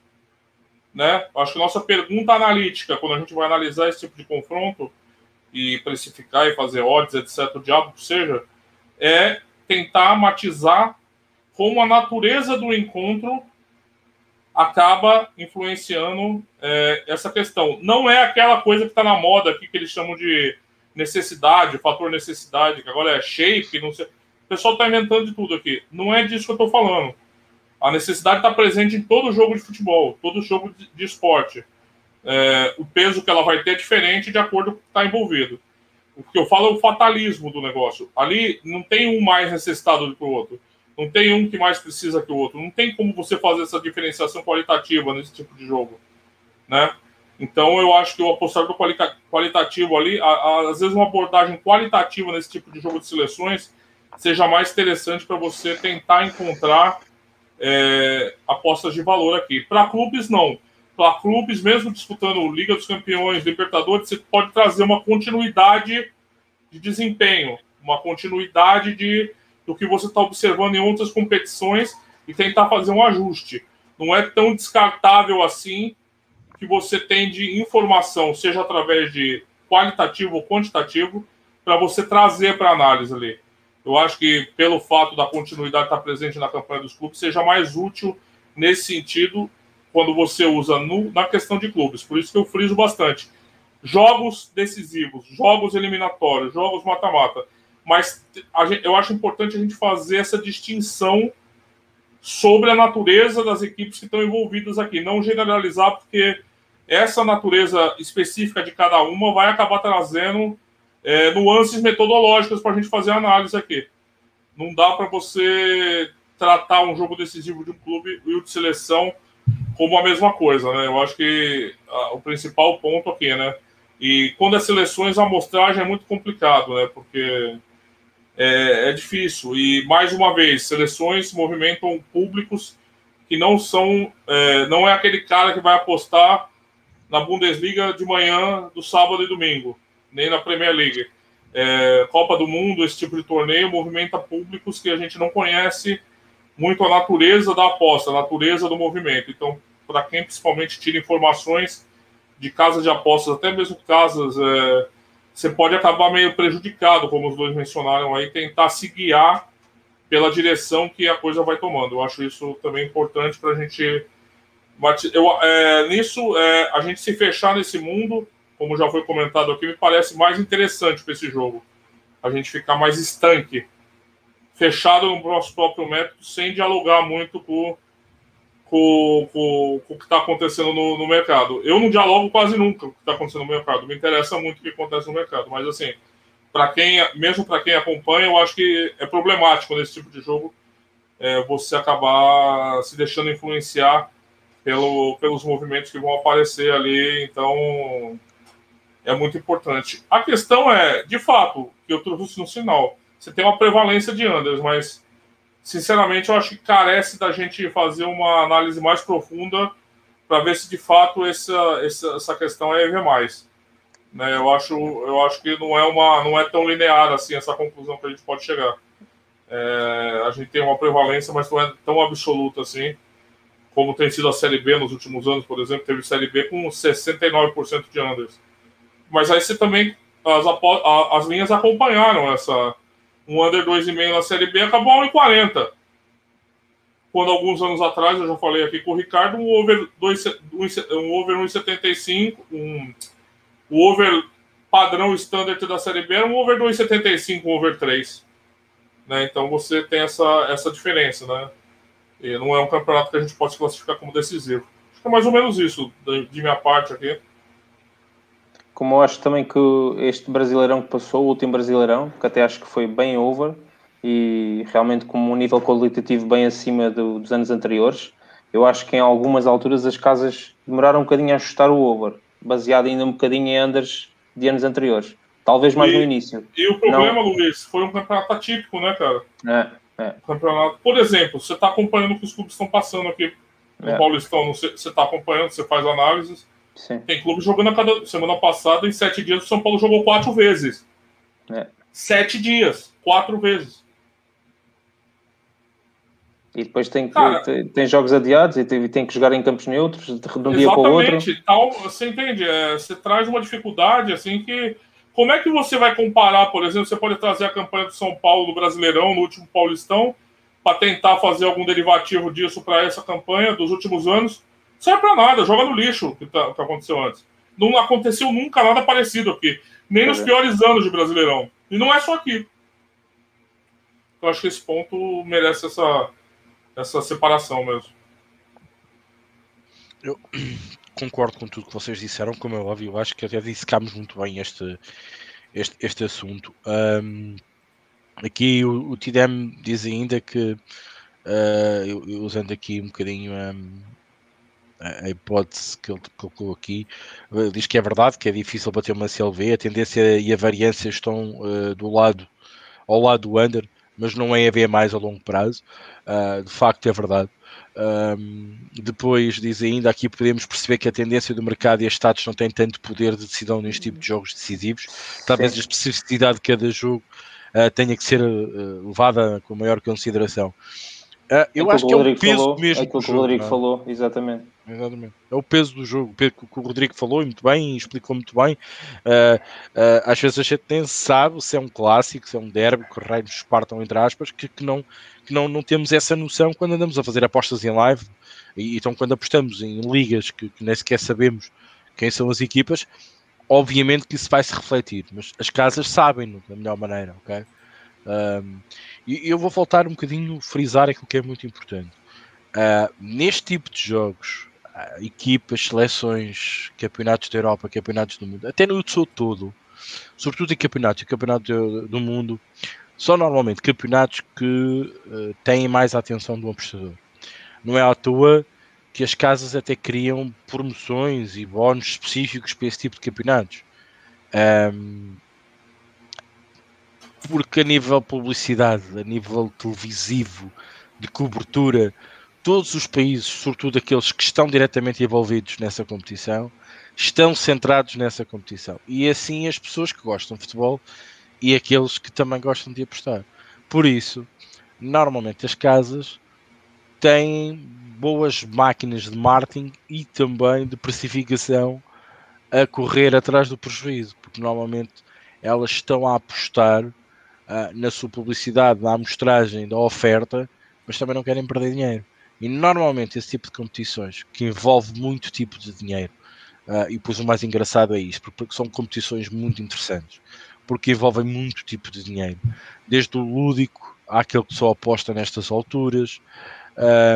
né? Acho que nossa pergunta analítica, quando a gente vai analisar esse tipo de confronto e precificar e fazer odds, etc., o diabo que seja, é tentar matizar como a natureza do encontro acaba influenciando é, essa questão. Não é aquela coisa que está na moda aqui que eles chamam de necessidade, fator necessidade, que agora é shape, não sei. O pessoal está inventando de tudo aqui. Não é disso que eu estou falando. A necessidade está presente em todo jogo de futebol, todo jogo de, esporte. É, o peso que ela vai ter é diferente de acordo com o que está envolvido. O que eu falo é o fatalismo do negócio. Ali não tem um mais necessitado do que o outro. Não tem um que mais precisa que o outro. Não tem como você fazer essa diferenciação qualitativa nesse tipo de jogo, né? Então eu acho que o apostar do qualitativo ali, a, a, às vezes uma abordagem qualitativa nesse tipo de jogo de seleções seja mais interessante para você tentar encontrar é, apostas de valor aqui. Para clubes não. Para clubes, mesmo disputando Liga dos Campeões, Libertadores, você pode trazer uma continuidade de desempenho, uma continuidade de do que você está observando em outras competições e tentar fazer um ajuste. Não é tão descartável assim que você tem de informação, seja através de qualitativo ou quantitativo, para você trazer para análise ali. Eu acho que pelo fato da continuidade estar presente na campanha dos clubes, seja mais útil nesse sentido quando você usa no, na questão de clubes. Por isso que eu friso bastante. Jogos decisivos, jogos eliminatórios, jogos mata-mata mas gente, eu acho importante a gente fazer essa distinção sobre a natureza das equipes que estão envolvidas aqui, não generalizar, porque essa natureza específica de cada uma vai acabar trazendo é, nuances metodológicas para a gente fazer análise aqui. Não dá para você tratar um jogo decisivo de um clube e o de seleção como a mesma coisa, né? Eu acho que a, o principal ponto aqui, né? E quando as seleções, a amostragem é muito complicado, né? Porque é, é difícil. E, mais uma vez, seleções movimentam públicos que não são. É, não é aquele cara que vai apostar na Bundesliga de manhã, do sábado e domingo, nem na Premier League. É, Copa do Mundo, esse tipo de torneio, movimenta públicos que a gente não conhece muito a natureza da aposta, a natureza do movimento. Então, para quem principalmente tira informações de casas de apostas, até mesmo casas é, você pode acabar meio prejudicado, como os dois mencionaram aí, tentar se guiar pela direção que a coisa vai tomando. Eu acho isso também importante para a gente. Eu, é, nisso, é, a gente se fechar nesse mundo, como já foi comentado aqui, me parece mais interessante para esse jogo. A gente ficar mais estanque, fechado no nosso próprio método, sem dialogar muito com com, com, com o que está acontecendo no, no, mercado. Eu não dialogo quase nunca com o que está acontecendo no mercado. Me interessa muito o que acontece no mercado. Mas, assim, para quem, mesmo para quem acompanha, eu acho que é problemático nesse tipo de jogo é, você acabar se deixando influenciar pelo, pelos movimentos que vão aparecer ali. Então, é muito importante. A questão é, de fato, que eu trouxe no sinal, você tem uma prevalência de unders, mas sinceramente, eu acho que carece da gente fazer uma análise mais profunda para ver se de fato essa, essa, questão é EV+. Né? Eu, acho, eu acho que não é, uma, não é tão linear assim essa conclusão que a gente pode chegar. É, a gente tem uma prevalência, mas não é tão absoluta assim, como tem sido a Série B nos últimos anos, por exemplo, teve Série B com 69% de unders. Mas aí você também, as, as linhas acompanharam essa, um under 2,5 na Série B acabou a 1,40. Quando alguns anos atrás, eu já falei aqui com o Ricardo, um over 1,75, um over 1,75, um, o over padrão standard da Série B era um over 2,75, um over 3. Né? Então você tem essa, essa diferença, né? E não é um campeonato que a gente pode classificar como decisivo. Acho que é mais ou menos isso, de, de minha parte aqui como eu acho também que este Brasileirão que passou, o último Brasileirão, que até acho que foi bem over e realmente com um nível qualitativo bem acima do, dos anos anteriores, eu acho que em algumas alturas as casas demoraram um bocadinho a ajustar o over, baseado ainda um bocadinho em unders de anos anteriores. Talvez mais e, no início. E o problema, Não. Luiz, foi um campeonato atípico, né, cara? É, é. Campeonato. Por exemplo, você está acompanhando o que os clubes estão passando aqui no é. Paulistão, você está acompanhando, você faz análises. Sim. Tem clube jogando a cada. Semana passada, em sete dias, o São Paulo jogou quatro vezes. É. Sete dias, quatro vezes. E depois tem, que, Cara, tem, tem, jogos adiados e tem, tem, que jogar em campos neutros de um dia para o outro. Tal, você entende? É, você traz uma dificuldade assim que. Como é que você vai comparar, por exemplo, você pode trazer a campanha do São Paulo no Brasileirão, no último Paulistão, para tentar fazer algum derivativo disso para essa campanha dos últimos anos. Não serve para nada, joga no lixo o que, tá, que aconteceu antes. Não aconteceu nunca nada parecido aqui, nem nos é. piores anos de Brasileirão. E não é só aqui. Eu acho que esse ponto merece essa, essa separação mesmo. Eu concordo com tudo que vocês disseram, como é óbvio, eu acho que até dissecámos muito bem este, este, este assunto. Um, aqui o, o Tidem diz ainda que, uh, usando aqui um bocadinho um, a hipótese que ele colocou aqui, diz que é verdade, que é difícil bater uma CLV, a tendência e a variância estão uh, do lado ao lado do under, mas não é haver mais a longo prazo. Uh, de facto, é verdade. Um, depois diz ainda aqui podemos perceber que a tendência do mercado e as estados não têm tanto poder de decisão neste tipo de jogos decisivos. Talvez Sim. a especificidade de cada jogo uh, tenha que ser uh, levada com maior consideração. Uh, eu é acho que é o peso falou, mesmo. É aquilo que o Rodrigo é? falou, exatamente. Exatamente. É o peso do jogo, que o Rodrigo falou muito bem, explicou muito bem. Uh, uh, às vezes a gente nem sabe se é um clássico, se é um derby, que reinos partam entre aspas, que, que, não, que não, não temos essa noção quando andamos a fazer apostas em live. E, então, quando apostamos em ligas que, que nem sequer sabemos quem são as equipas, obviamente que isso vai se refletir, mas as casas sabem da melhor maneira, ok? Um, e eu vou voltar um bocadinho, frisar aquilo que é muito importante. Uh, neste tipo de jogos, equipas, seleções, campeonatos da Europa, campeonatos do mundo, até no seu todo, sobretudo em campeonatos, campeonatos do, do mundo, são normalmente campeonatos que uh, têm mais a atenção do apostador. Não é à toa que as casas até criam promoções e bónus específicos para esse tipo de campeonatos. Um, porque a nível publicidade, a nível televisivo, de cobertura, todos os países, sobretudo aqueles que estão diretamente envolvidos nessa competição, estão centrados nessa competição. E assim as pessoas que gostam de futebol e aqueles que também gostam de apostar. Por isso, normalmente as casas têm boas máquinas de marketing e também de precificação a correr atrás do prejuízo, porque normalmente elas estão a apostar uh, na sua publicidade, na amostragem da oferta, mas também não querem perder dinheiro. E normalmente esse tipo de competições, que envolve muito tipo de dinheiro, uh, e depois o mais engraçado é isso, porque são competições muito interessantes, porque envolvem muito tipo de dinheiro, desde o lúdico àquele que só aposta nestas alturas,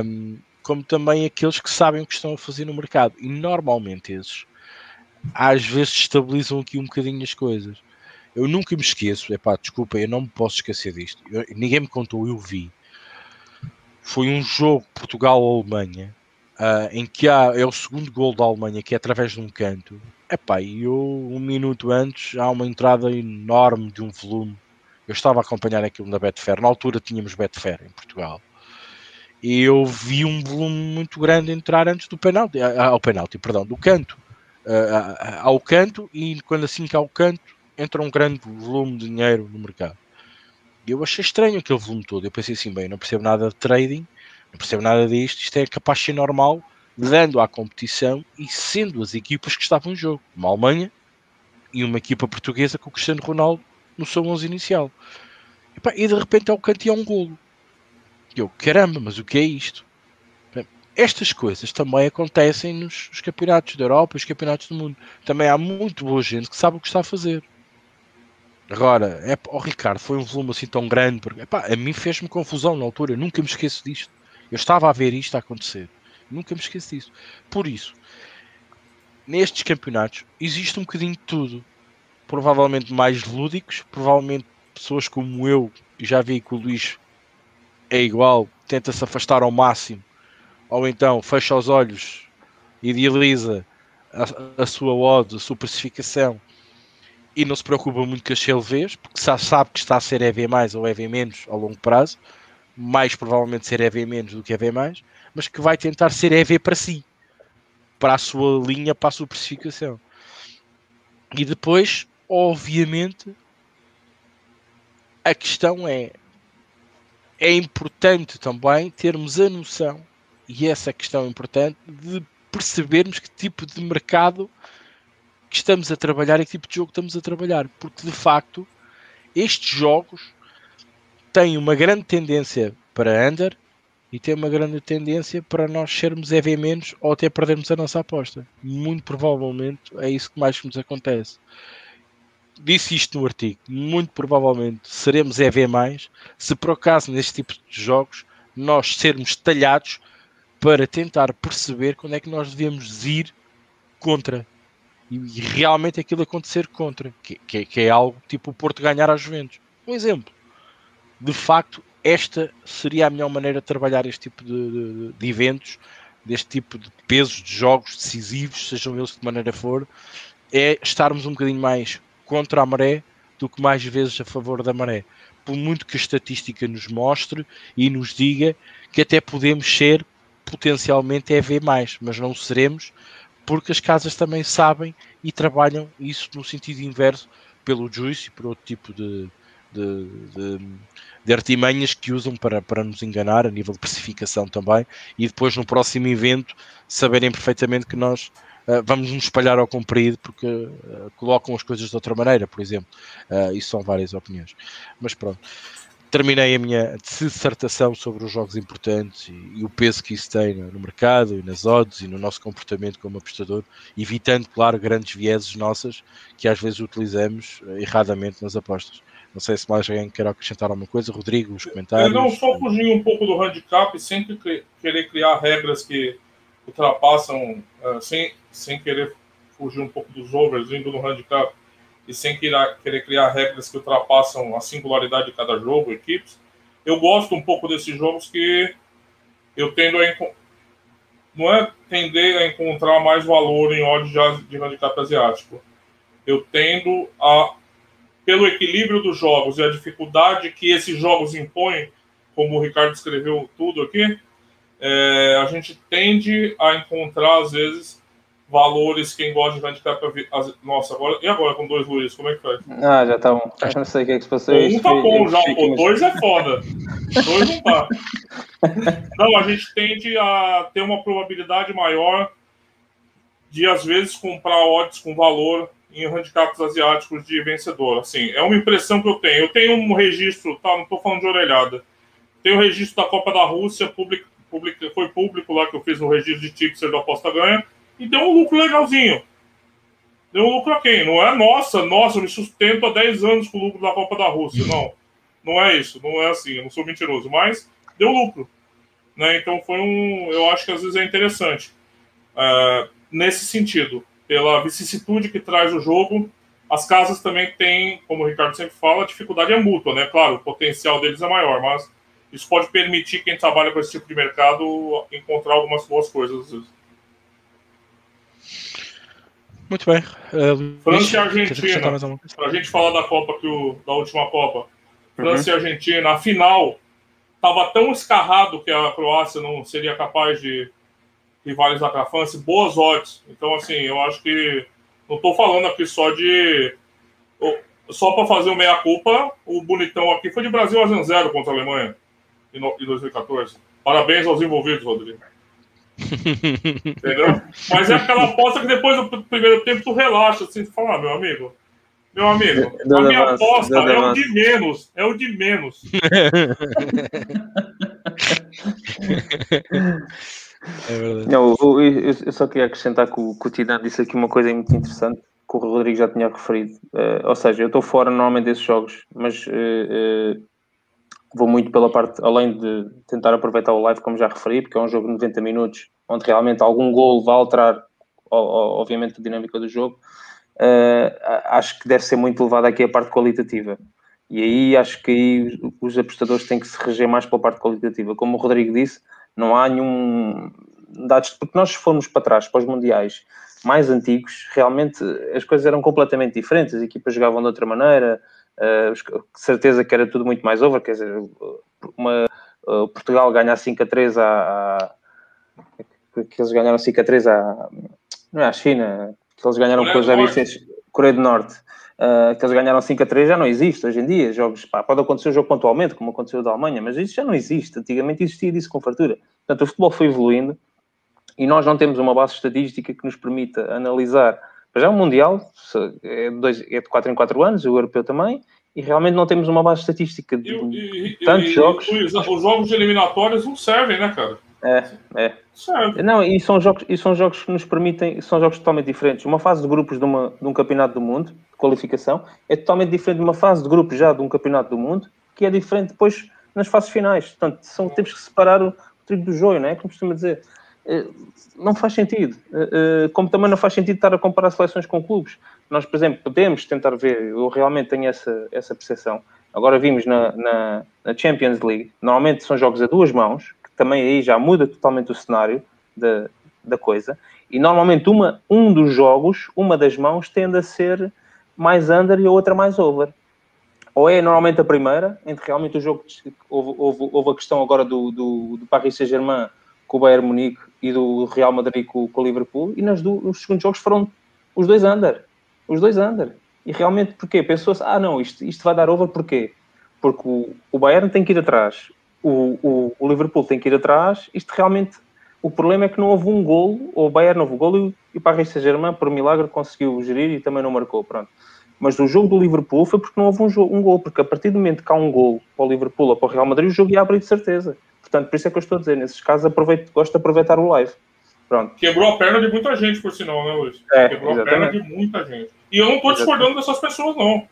um, como também aqueles que sabem o que estão a fazer no mercado. E normalmente esses às vezes estabilizam aqui um bocadinho as coisas. Eu nunca me esqueço, é pá, desculpa, eu não me posso esquecer disto. Eu, ninguém me contou, eu vi foi um jogo Portugal-Alemanha uh, em que há, é o segundo gol da Alemanha que é através de um canto. Epá, e eu, um minuto antes, há uma entrada enorme de um volume. Eu estava a acompanhar aquilo na Betfair. Na altura tínhamos Betfair em Portugal. E eu vi um volume muito grande entrar antes do penalti, ah, ao penalti, perdão, do canto. Ao canto e quando assim que ao canto entra um grande volume de dinheiro no mercado eu achei estranho aquele volume todo. Eu pensei assim, bem, não percebo nada de trading, não percebo nada disto, isto é capaz de ser normal, dando à competição e sendo as equipas que estavam em jogo. Uma Alemanha e uma equipa portuguesa com o Cristiano Ronaldo no seu 11 inicial. E, pá, e de repente ao canto um golo. E eu, caramba, mas o que é isto? Estas coisas também acontecem nos, nos campeonatos da Europa e os campeonatos do mundo. Também há muito boa gente que sabe o que está a fazer. Agora, é, oh, Ricardo, foi um volume assim tão grande, porque epá, a mim fez-me confusão na altura, eu nunca me esqueço disto. Eu estava a ver isto a acontecer, nunca me esqueço disso. Por isso, nestes campeonatos existe um bocadinho de tudo. Provavelmente mais lúdicos, provavelmente pessoas como eu, já vi que o Luís é igual, tenta-se afastar ao máximo, ou então fecha os olhos, idealiza a, a sua odd, a sua precificação e não se preocupa muito com as CLVs, porque sabe que está a ser EV mais ou EV menos ao longo prazo, mais provavelmente ser EV menos do que EV mais, mas que vai tentar ser EV para si, para a sua linha, para a sua precificação. E depois, obviamente, a questão é é importante também termos a noção, e essa questão é importante, de percebermos que tipo de mercado que estamos a trabalhar e que tipo de jogo estamos a trabalhar. Porque de facto, estes jogos têm uma grande tendência para under e tem uma grande tendência para nós sermos EV menos ou até perdermos a nossa aposta. Muito provavelmente é isso que mais nos acontece. Disse isto no artigo. Muito provavelmente seremos EV mais se por acaso neste tipo de jogos nós sermos talhados para tentar perceber quando é que nós devemos ir contra e, realmente aquilo acontecer contra, que, que, que é algo tipo o Porto ganhar às Juventus. Um exemplo. De facto, esta seria a melhor maneira de trabalhar este tipo de, de, de eventos, deste tipo de pesos de jogos decisivos, sejam eles de maneira for, é estarmos um bocadinho mais contra a maré do que mais vezes a favor da maré. Por muito que a estatística nos mostre e nos diga que até podemos ser potencialmente EV mais, mas não seremos porque as casas também sabem e trabalham isso no sentido inverso pelo juice e por outro tipo de, de, de, de, artimanhas que usam para, para nos enganar a nível de precificação também e depois no próximo evento saberem perfeitamente que nós uh, vamos nos espalhar ao comprido porque uh, colocam as coisas de outra maneira, por exemplo. Uh, isso são várias opiniões. Mas pronto terminei a minha dissertação sobre os jogos importantes e, e, o peso que isso tem no, mercado e nas odds e no nosso comportamento como apostador, evitando, claro, grandes vieses nossas que às vezes utilizamos uh, erradamente nas apostas. Não sei se mais alguém quer acrescentar alguma coisa. Rodrigo, os comentários. Eu não, só fugir um pouco do handicap sem que, querer criar regras que ultrapassam, uh, sem, sem querer fugir um pouco dos overs, indo no handicap e sem querer criar regras que ultrapassam a singularidade de cada jogo, equipes. Eu gosto um pouco desses jogos que eu tendo a não é tender a encontrar mais valor em odds de handicap asiático. Eu tendo a pelo equilíbrio dos jogos e a dificuldade que esses jogos impõem, como o Ricardo escreveu tudo aqui, é, a gente tende a encontrar às vezes valores, quem gosta de handicap. Nossa, agora. E agora com dois Luiz? Como é que faz? Ah, já tá bom. Eu não sei o que é que passou. Um tá bom já, pô. Dois é foda. dois não tá. Não, a gente tende a ter uma probabilidade maior de, às vezes, comprar odds com valor em handicaps asiáticos de vencedor. Assim, é uma impressão que eu tenho. Eu tenho um registro, tá? Não tô falando de orelhada. Tenho o registro da Copa da Rússia, public, public, foi público lá que eu fiz no registro de tipster da aposta ganha e deu um lucro legalzinho. Deu um lucro a quem? Não é nossa, nossa, eu me sustento há 10 anos com o lucro da Copa da Rússia. Não, não é isso, não é assim, eu não sou mentiroso, mas deu lucro. Né? Então foi um. Eu acho que às vezes é interessante. Uh, nesse sentido, pela vicissitude que traz o jogo, as casas também têm, como o Ricardo sempre fala, a dificuldade é mútua, né? Claro, o potencial deles é maior, mas isso pode permitir quem trabalha com esse tipo de mercado encontrar algumas boas coisas às vezes. Muito bem. Uh, França e Argentina. Para a gente falar da Copa, que o, da última Copa. França uhum. e Argentina. A final estava tão escarrado que a Croácia não seria capaz de rivalizar com a França. Boas odds. Então, assim, eu acho que. Não estou falando aqui só de. Só para fazer o meia-culpa, o bonitão aqui foi de Brasil a 0 contra a Alemanha em 2014. Parabéns aos envolvidos, Rodrigo. Entendeu? Mas é aquela aposta que depois do primeiro tempo tu relaxa, assim, tu fala, ah, meu amigo, meu amigo, a minha aposta é o de menos, é o de menos. É verdade. Não, eu, eu, só queria acrescentar que o, que o disse aqui uma coisa muito interessante que o Rodrigo já tinha referido. Uh, ou seja, eu estou fora normalmente desses jogos, mas uh, uh, vou muito pela parte, além de tentar aproveitar o live, como já referi, porque é um jogo de 90 minutos, onde realmente algum gol vai alterar, obviamente, a dinâmica do jogo. Uh, acho que deve ser muito levada aqui a parte qualitativa. E aí acho que aí os apostadores têm que se reger mais pela parte qualitativa. Como o Rodrigo disse, não há nenhum dados, porque nós formos para trás, para os mundiais mais antigos, realmente as coisas eram completamente diferentes, as equipas jogavam de outra maneira, uh, certeza que era tudo muito mais over, quer dizer, uma, uh, Portugal ganhar 5 a 3 a, que eles ganharam 5 a 3 à, não é à China, que eles ganharam com os ABC, Coreia do Norte, uh, que eles ganharam 5 a 3 já não existe hoje em dia. Jogos, pá, pode acontecer um jogo pontualmente, como aconteceu da Alemanha, mas isso já não existe. Antigamente existia disso com fartura. Portanto, o futebol foi evoluindo e nós não temos uma base estatística que nos permita analisar. Já o Mundial é de, dois, é de 4 em 4 anos, o Europeu também, e realmente não temos uma base estatística de E, e- tantos e- jogos. Luiz, os jogos de eliminatórias não servem, né, cara? É, é. Serve. Não, e são jogos, e são jogos que nos permitem, são jogos totalmente diferentes. Uma fase de grupos de, uma, de um campeonato do mundo, de qualificação, é totalmente diferente de uma fase de grupos já de um campeonato do mundo, que é diferente depois nas fases finais. Portanto, são, temos que separar o trigo do joio, não é? Como costuma dizer. Eh, Não faz sentido. Eh, eh, Como também não faz sentido estar a comparar seleções com clubes. Nós, por exemplo, podemos tentar ver, eu realmente tenho essa, essa percepção. Agora vimos na, na, na Champions League, normalmente são jogos a duas mãos, que também aí já muda totalmente o cenário da, da coisa. E normalmente uma, um dos jogos, uma das mãos, tende a ser mais under e a outra mais over. Ou é normalmente a primeira, entre realmente o jogo. Houve, houve, houve a questão agora do, do, do Paris Saint-Germain com o Bayern Munique e do Real Madrid com, com o Liverpool, e nas do, os segundos jogos foram os dois under. Os dois under. E realmente, porquê? Pensou-se, ah, não, isto, isto vai dar over, porquê? Porque o, o Bayern tem que ir atrás, o, o, o Liverpool tem que ir atrás, isto realmente. O problema é que não houve um golo, ou o Bayern não houve um golo, e, e o Paris Saint-Germain, por milagre, conseguiu gerir e também não marcou. Pronto. Mas do jogo do Liverpool foi porque não houve um, um gol, porque a partir do momento que há um gol para o Liverpool ou para o Real Madrid, o jogo ia abrir de certeza. Portanto, por isso é que eu estou a dizer, nesses casos, aproveito, gosto de aproveitar o live. Pronto. Quebrou a perna de muita gente, por sinal, né, Luiz? É, Quebrou a perna exatamente. de muita gente. E eu não estou discordando dessas pessoas, não.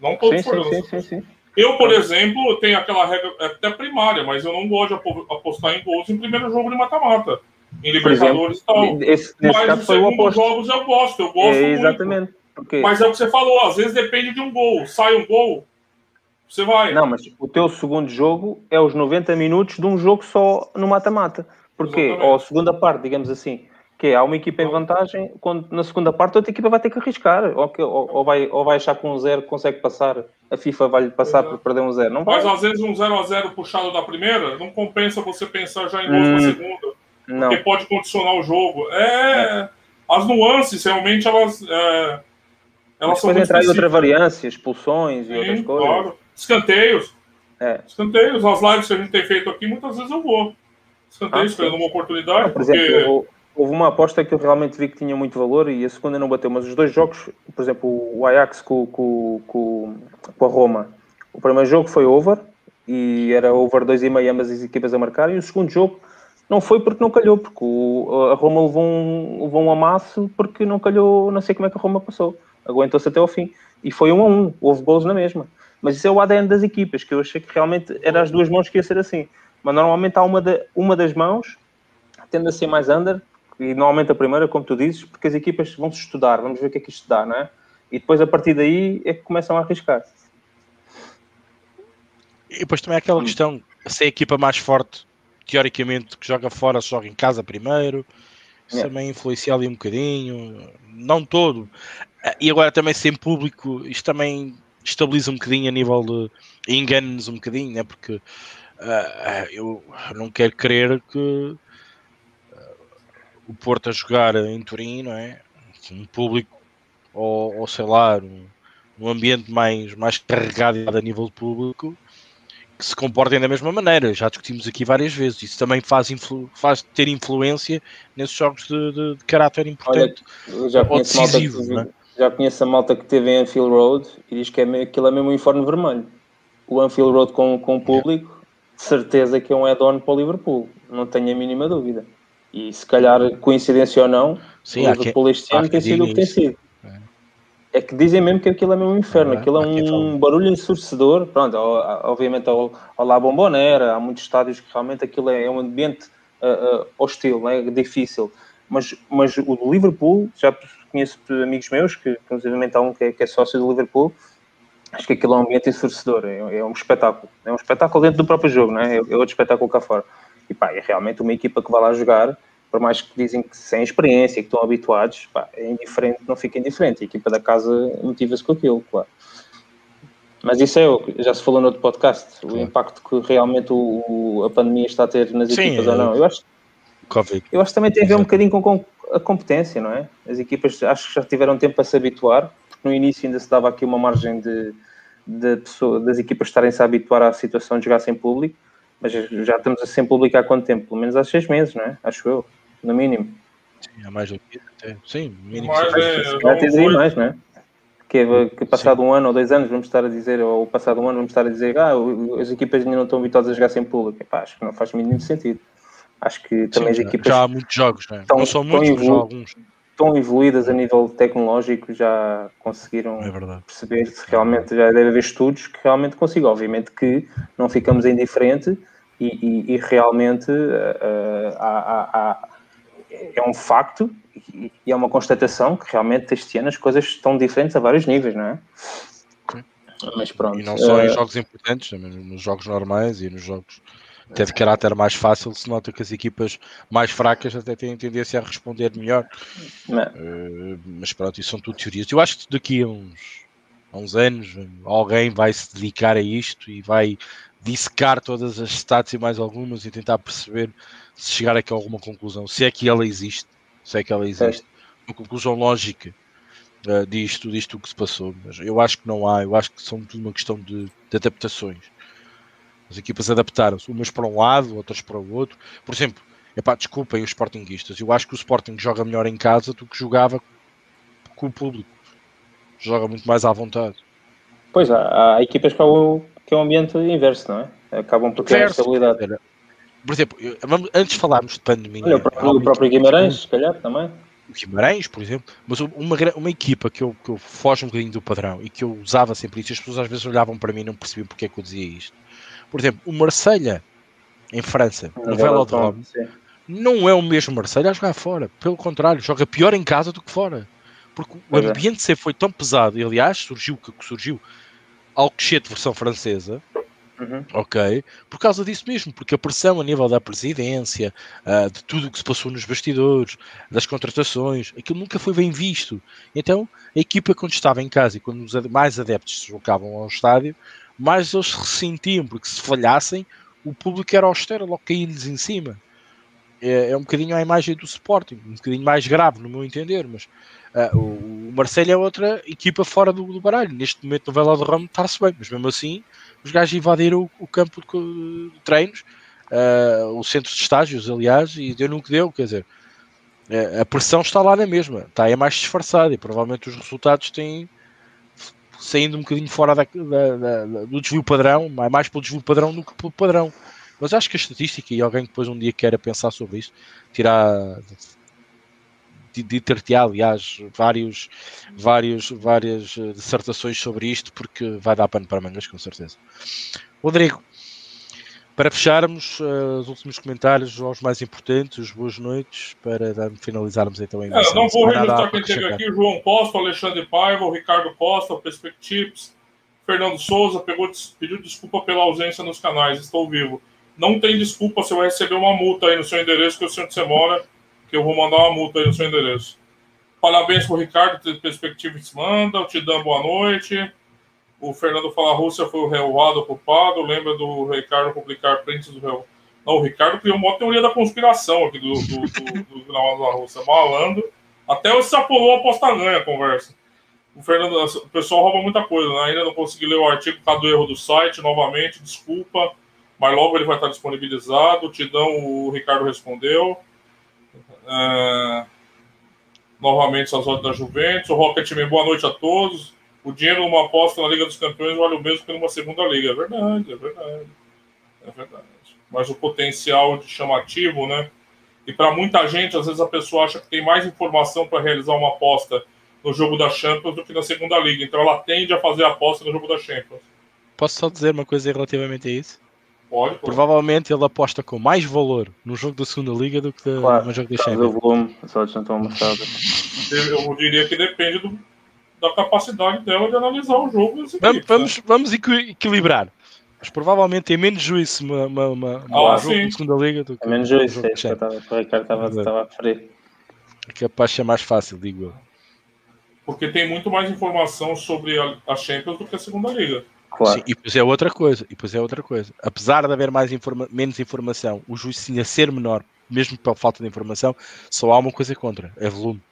Não estou discordando. sim, sim, sim, sim. Eu, por exemplo, tenho aquela regra é até primária, mas eu não gosto de apo- apostar em gols em primeiro jogo de mata-mata. Em Libertadores e tal. esse, Mas os segundos jogos eu gosto, eu gosto É, muito. exatamente. Porque, Mas é o que você falou, às vezes depende de um gol. Sai um gol, você vai. Não, mas o teu segundo jogo é os 90 minutos de um jogo só no mata-mata. Porque, Exatamente. ou a segunda parte, digamos assim, que é, há uma equipa em vantagem, quando na segunda parte a outra equipa vai ter que arriscar. Ou, que- ou- ou vai, ou vai achar que um zero consegue passar, a FIFA vai-lhe passar Exato. por perder um zero. Não vai. Mas às vezes um 0x0 puxado da primeira, não compensa você pensar já em gols Hum, na segunda. Não. Porque pode condicionar o jogo. É. As nuances, realmente, elas. É, elas Mas são depois entrar em outra variância, expulsões e outras Sim, coisas. claro. Escanteios. É. Escanteios. As lives que a gente tem feito aqui, muitas vezes eu vou. Escanteios, Ah, esperando uma oportunidade. Por porque... exemplo, hou- houve uma aposta que eu realmente vi que tinha muito valor e a segunda não bateu, mas os dois jogos, por exemplo, o Ajax com, com, com, com a Roma, o primeiro jogo foi over e era over 2,5 ambas as equipas a marcar, e o segundo jogo não foi porque não calhou, porque o, a Roma levou um, levou um amasso porque não calhou, não sei como é que a Roma passou, aguentou-se até ao fim, e foi um a um, houve gols na mesma. Mas isso é o ADN das equipas, que eu achei que realmente era as duas mãos que ia ser assim. Mas normalmente há uma, da- uma das mãos tende a ser mais under, e normalmente a primeira, como tu dizes, porque as equipas vão se estudar, vamos ver o que é que isto dá, não é? E depois a partir daí é que começam a arriscar. E depois também há aquela questão, se é a equipa mais forte, teoricamente, que joga fora, se joga em casa primeiro, isso Yeah. também influencia ali um bocadinho, não todo. E agora também sem público, isto também estabiliza um bocadinho a nível de engana-nos um bocadinho, né? porque ah, eu não quero crer que ah, o Porto a jogar em Turim, não é? Um público, ou, ou sei lá, um, um ambiente mais, mais carregado a nível de público, que se comportem da mesma maneira. Já discutimos aqui várias vezes. Isso também faz, influ- faz ter influência nesses jogos de, de- de caráter Olha, importante. já Ou conheço, malta que, é? já conheço a malta que teve em Anfield Road e diz que é, me- aquilo é mesmo um uniforme vermelho. O Anfield Road com, com o público, de certeza que é um add-on para o Liverpool, não tenho a mínima dúvida. E se calhar, coincidência ou não, Sim, o Liverpool este há ano tem sido o que tem sido. É que dizem mesmo que aquilo é mesmo um inferno, É, aquilo é um barulho ensurdecedor. Pronto, obviamente ao, ao La Bombonera, há muitos estádios que realmente aquilo é, é um ambiente ah, ah, hostil, é difícil. Mas, mas o Liverpool, já conheço amigos meus, que inclusive há um que é, que é sócio do Liverpool, acho que aquilo é um ambiente ensurdecedor, é, é um espetáculo. É um espetáculo dentro do próprio jogo, não é? É, é outro espetáculo cá fora. E pá, é realmente uma equipa que vai lá jogar, por mais que dizem que sem experiência, que estão habituados, pá, é indiferente, não fica indiferente. A equipa da casa motiva-se com aquilo, claro. Mas isso é o que já se falou no outro podcast, o Claro. impacto que realmente o, o- a pandemia está a ter nas Sim, equipas é. ou não. Eu acho, Covid. eu acho que também tem a ver um bocadinho com, com a competência, não é? As equipas acho que já tiveram tempo a se habituar, porque no início ainda se dava aqui uma margem de, de pessoa, das equipas estarem-se a habituar à situação de jogar sem público, mas já estamos a sem público há quanto tempo? Pelo menos há seis meses, não é? Acho eu, no mínimo. Sim, há mais do que isso até. Sim, mínimo é, Já foi- mais, não é? que, que passado Sim. um ano ou dois anos vamos estar a dizer, ou passado um ano vamos estar a dizer, ah, as equipas ainda não estão habituadas a jogar sem público. Epá, acho que não faz mínimo sentido. Acho que também Sim, as equipas. Já há muitos jogos, né? não são muitos, mas já alguns. Estão evoluídas a nível tecnológico, já conseguiram é perceber se realmente já deve haver estudos que realmente consigam. Obviamente que não ficamos indiferente e, e, e realmente uh, há, há, há, é um facto e, é uma constatação que realmente este ano as coisas estão diferentes a vários níveis, não é? Mas pronto. E não só em uh... jogos importantes, nos jogos normais e nos jogos até de caráter mais fácil, se nota que as equipas mais fracas até têm tendência a responder melhor. Uh, mas pronto, isso são tudo teorias. Eu acho que daqui a uns, a uns anos alguém vai se dedicar a isto e vai dissecar todas as stats e mais algumas e tentar perceber se chegar aqui a alguma conclusão, se é que ela existe, se é que ela existe, uma conclusão lógica uh, disto, disto que se passou. Mas eu acho que não há, eu acho que são tudo uma questão de, de adaptações. As equipas adaptaram-se, umas para um lado, outras para o outro. Por exemplo, epá, desculpem os Sportingistas, eu acho que o Sporting joga melhor em casa do que jogava com o público. Joga muito mais à vontade. Pois há, há equipas que é o, que é o ambiente inverso, não é? Acabam por ter estabilidade. Por exemplo, vamos, antes de falarmos de pandemia. Olha, o próprio, o próprio Guimarães, se calhar, também. Guimarães, por exemplo, mas uma, uma equipa que eu, que eu foge um bocadinho do padrão e que eu usava sempre isso, as pessoas às vezes olhavam para mim e não percebiam porque é que eu dizia isto. Por exemplo, o Marselha em França, no Velodrome, não é o mesmo Marselha a jogar fora. Pelo contrário, joga pior em casa do que fora. Porque o é. ambiente sempre foi tão pesado, e aliás, surgiu o que surgiu Alcochete versão francesa, Uhum. Ok, por causa disso mesmo, porque a pressão a nível da presidência, uh, de tudo o que se passou nos bastidores, das contratações, aquilo nunca foi bem visto. Então, a equipa, quando estava em casa e quando os mais adeptos se deslocavam ao estádio, mais eles se ressentiam, porque se falhassem, o público era austero, logo caía-lhes em cima. É, é, um bocadinho a imagem do Sporting, um bocadinho mais grave, no meu entender, mas uh, o, o Marcelo é outra equipa fora do, do baralho. Neste momento, no Vela Ramo, está-se bem, mas mesmo assim os gajos invadiram o, o campo de, de treinos, uh, o centro de estágios, aliás, e deu no que deu, quer dizer, uh, a pressão está lá na mesma, está aí mais disfarçada e provavelmente os resultados têm saindo um bocadinho fora da, da, da, do desvio padrão, mais pelo desvio padrão do que pelo padrão. Mas acho que a estatística, e alguém que depois um dia queira pensar sobre isso, tirar de, de ter-te, aliás, vários, vários, várias dissertações sobre isto, porque vai dar pano para mangas, com certeza. Rodrigo, para fecharmos uh, os últimos comentários, os mais importantes, boas noites, para dar, finalizarmos então a emissão. É, não vou registrar quem teve aqui, João Costa, Alexandre Paiva, Ricardo Costa, Perspectives, Fernando Souza, pegou, pediu desculpa pela ausência nos canais, estou vivo. Não tem desculpa, você vai receber uma multa aí no seu endereço, que é o centro você mora, que eu vou mandar uma multa aí no seu endereço. Parabéns para o Ricardo, se manda, o Tidão, boa noite. O Fernando Fala Rússia foi o relvado culpado. Lembra do Ricardo publicar prints do réu? Não, o Ricardo criou uma teoria da conspiração aqui do, do, do, do, da Rússia, malando. Até o extrapolou a ganha a conversa. O Fernando, o pessoal rouba muita coisa, né? Ainda não consegui ler o artigo por causa do erro do site, novamente, desculpa. Mas logo ele vai estar disponibilizado. Tidão, o Ricardo respondeu. Uh, novamente, as ordens da Juventus. O Rocketman, boa noite a todos. O dinheiro numa aposta na Liga dos Campeões vale o mesmo que numa segunda liga. É verdade, é verdade. É verdade. Mas o potencial de chamativo, né? E para muita gente, às vezes a pessoa acha que tem mais informação para realizar uma aposta no jogo da Champions do que na segunda liga. Então ela tende a fazer a aposta no jogo da Champions. Posso só dizer uma coisa relativamente a isso? Pode, pode. Provavelmente ele aposta com mais valor no jogo da segunda liga do que claro, no jogo da Champions. O volume, só não estão Eu diria que depende do, da capacidade dela de analisar o jogo. Vamos, vamos, vamos equilibrar. Mas provavelmente tem menos juízo uma, uma, uma, ah, um jogo da segunda liga do que. É menos juízo, é, o Ricardo estava a referir. É capaz de ser mais fácil, digo eu. Porque tem muito mais informação sobre a, a Champions do que a segunda liga. Claro. Sim, e depois é outra coisa, e depois é outra coisa. Apesar de haver mais informa menos informação, o juízo tinha ser menor, mesmo pela falta de informação, só há uma coisa contra, é volume.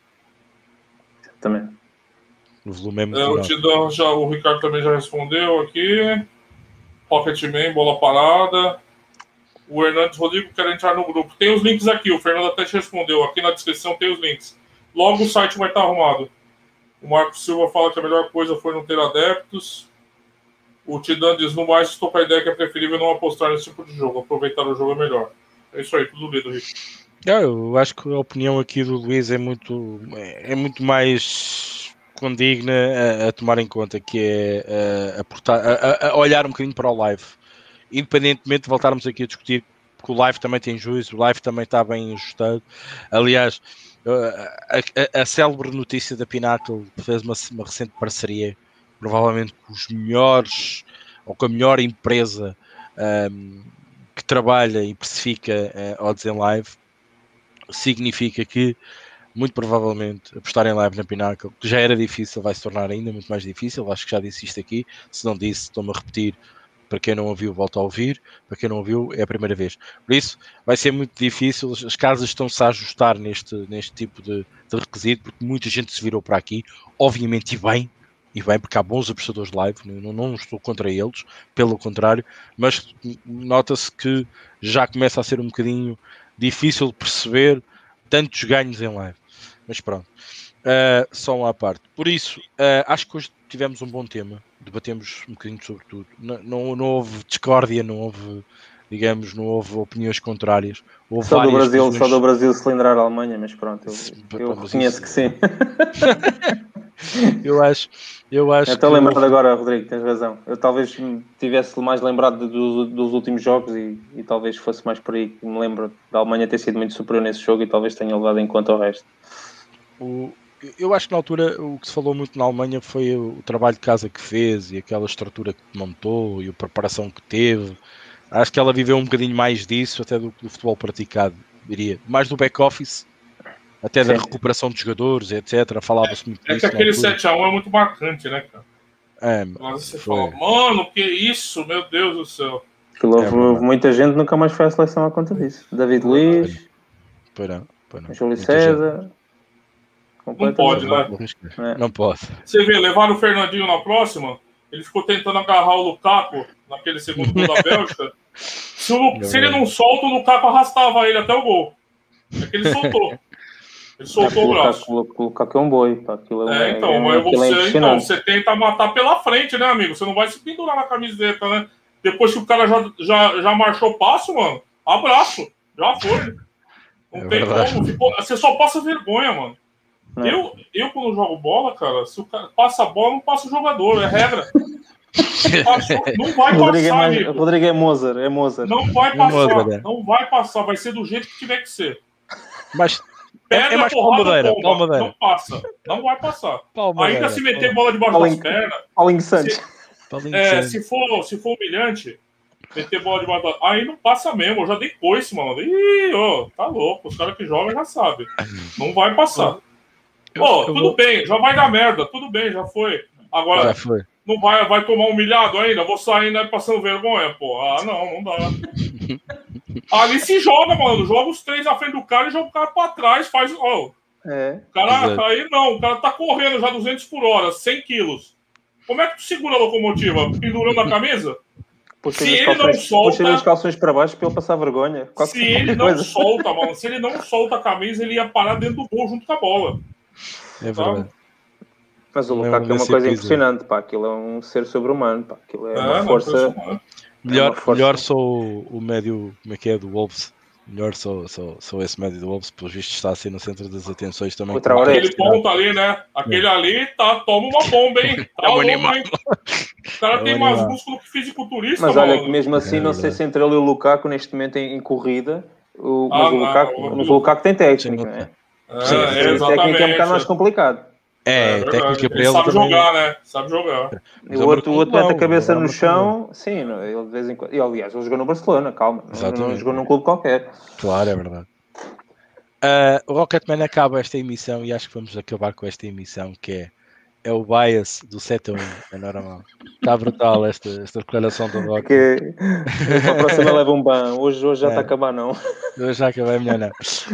Também. O volume é muito é, o, Tidão já, o Ricardo também já respondeu aqui. Pocketman, bola parada. O Hernandes Rodrigo quer entrar no grupo. Tem os links aqui, o Fernando até te respondeu. Aqui na descrição tem os links. Logo o site vai estar arrumado. O Marco Silva fala que a melhor coisa foi não ter adeptos. O Tidan diz: no mais, estou com a ideia que é preferível não apostar nesse tipo de jogo, aproveitar o jogo é melhor. É isso aí, tudo lido, Rick. É, eu acho que a opinião aqui do Luís é muito, é, é muito mais condigna a, a, tomar em conta, que é a, a, portar, a, olhar um bocadinho para o live. Independentemente de voltarmos aqui a discutir que o live também tem juízo, o live também está bem ajustado. Aliás, a, a, a célebre notícia da Pinnacle fez uma, uma, recente parceria, provavelmente com os melhores ou com a melhor empresa um, que trabalha e precifica uh, odds em live. Significa que, muito provavelmente, apostar em live na Pinnacle, que já era difícil, vai se tornar ainda muito mais difícil. Acho que já disse isto aqui. Se não disse, estou-me a repetir para quem não ouviu, volta a ouvir. Para quem não ouviu, é a primeira vez. Por isso, vai ser muito difícil. As casas estão-se a ajustar neste, neste tipo de, de, requisito, porque muita gente se virou para aqui, obviamente, e bem, e bem, porque há bons apostadores live, não, não estou contra eles, pelo contrário, mas nota-se que já começa a ser um bocadinho difícil perceber tantos ganhos em live. Mas pronto, uh, só uma parte. Por isso, uh, acho que hoje tivemos um bom tema, debatemos um bocadinho sobre tudo. Não, não, não houve discórdia, não houve, digamos, não houve opiniões contrárias. Houve só, do Brasil, questões... só do Brasil cilindrar a Alemanha, mas pronto, eu, eu reconheço que sim. eu acho, eu acho. Estou lembrado agora, Rodrigo, tens razão. Eu talvez tivesse mais lembrado dos, dos últimos jogos e, e, talvez fosse mais por aí que me lembro da Alemanha ter sido muito superior nesse jogo e talvez tenha levado em conta o resto. O, eu acho que na altura o que se falou muito na Alemanha foi o, trabalho de casa que fez e aquela estrutura que montou e a preparação que teve. Acho que ela viveu um bocadinho mais disso, até do, do futebol praticado, diria. Mais do back-office, até Sim. da recuperação de jogadores, etc. Falava-se muito é, disso. É que aquele 7x1 é muito marcante, né, cara? É, Mas você fala, mano, que isso, meu Deus do céu. Que houve, é muita gente nunca mais foi à seleção a conta disso. David Luiz, Júlio César. Gente. Não pode, né? É. Não pode. Você vê, levaram o Fernandinho na próxima, ele ficou tentando agarrar o Lukaku naquele segundo gol da Bélgica. Se, o, se, ele não solta, o Lukaku arrastava ele até o gol. É que ele soltou. Ele soltou é, o braço. O Lukaku é um boi. Aquilo é, então, é, mas você, é então, você tenta matar pela frente, né, amigo? Você não vai se pendurar na camiseta, né? Depois que o cara já, já, já marchou passo, mano, abraço. Já foi. Não é tem verdade. como. Ficou, você só passa vergonha, mano. É. Eu, eu, quando jogo bola, cara, se o cara passa a bola, não passa o jogador, é regra. não vai Rodrigo passar, é, Rodrigo é Mozart, é Mozart. Não vai passar, Mozart, é. não vai passar, vai ser do jeito que tiver que ser. Mas Pega é mais palmadeira, palmadeira. Não passa, não vai passar. Palmadeira, Ainda se meter bola debaixo das pernas. Paulinho Santos. Se, é, se, for, se for humilhante, meter bola debaixo das Aí não passa mesmo, eu já dei coice, mano. Ih, ó, tá louco, os caras que jogam já sabem. Não vai passar. Pô, tudo vou... bem, já vai dar merda, tudo bem, já foi. Agora, já foi. não vai, vai tomar humilhado ainda? Vou sair né, passando vergonha, pô. Ah, não, não dá. Ali se joga, mano. Joga os três na frente do cara e joga o cara pra trás, faz. Ó, é. O cara Exato. aí não, o cara tá correndo já 200 por hora, 100 quilos. Como é que tu segura a locomotiva? Pendurando a camisa? Puxa se ele calções, não solta. Puxa os calções para baixo para ele passar vergonha. se ele não coisa. solta, mano, se ele não solta a camisa, ele ia parar dentro do gol junto com a bola. É verdade. Mas o Lukaku é uma coisa impressionante, pá. Aquilo é um ser sobre-humano, pá. Aquilo é uma força. Melhor, é melhor sou o médio, como é que é, do Wolves. Melhor sou, sou, sou esse médio do Wolves, pelo visto está assim no centro das atenções também. Outra hora Aquele ponto ali, né? Aquele é. ali, tá, toma uma bomba, hein? Tá é um animal. Hein? O cara é tem mais músculo que fisiculturista, Mas olha, que mesmo assim, é não sei se entre ele e o Lukaku, neste momento em, em corrida, o, ah, mas, o Lukaku, não, mas o Lukaku tem técnica, não é? Ah, Sim, é, exatamente. é um bocado mais complicado. É, é técnica para ele. Sabe também. jogar, né? Sabe jogar. E o outro, o outro mete a cabeça no chão, sim, ele de vez em quando. E aliás, ele jogou no Barcelona, calma. Exatamente. Não jogou num clube qualquer. Claro, é verdade. Uh, o Rocketman acaba esta emissão e acho que vamos acabar com esta emissão que é é o bias do 7 a 1, é normal. Está brutal esta, esta declaração do Rock. Que a próxima leva um ban, hoje, hoje já está é. a acabar, não. Hoje já acabei, melhor não.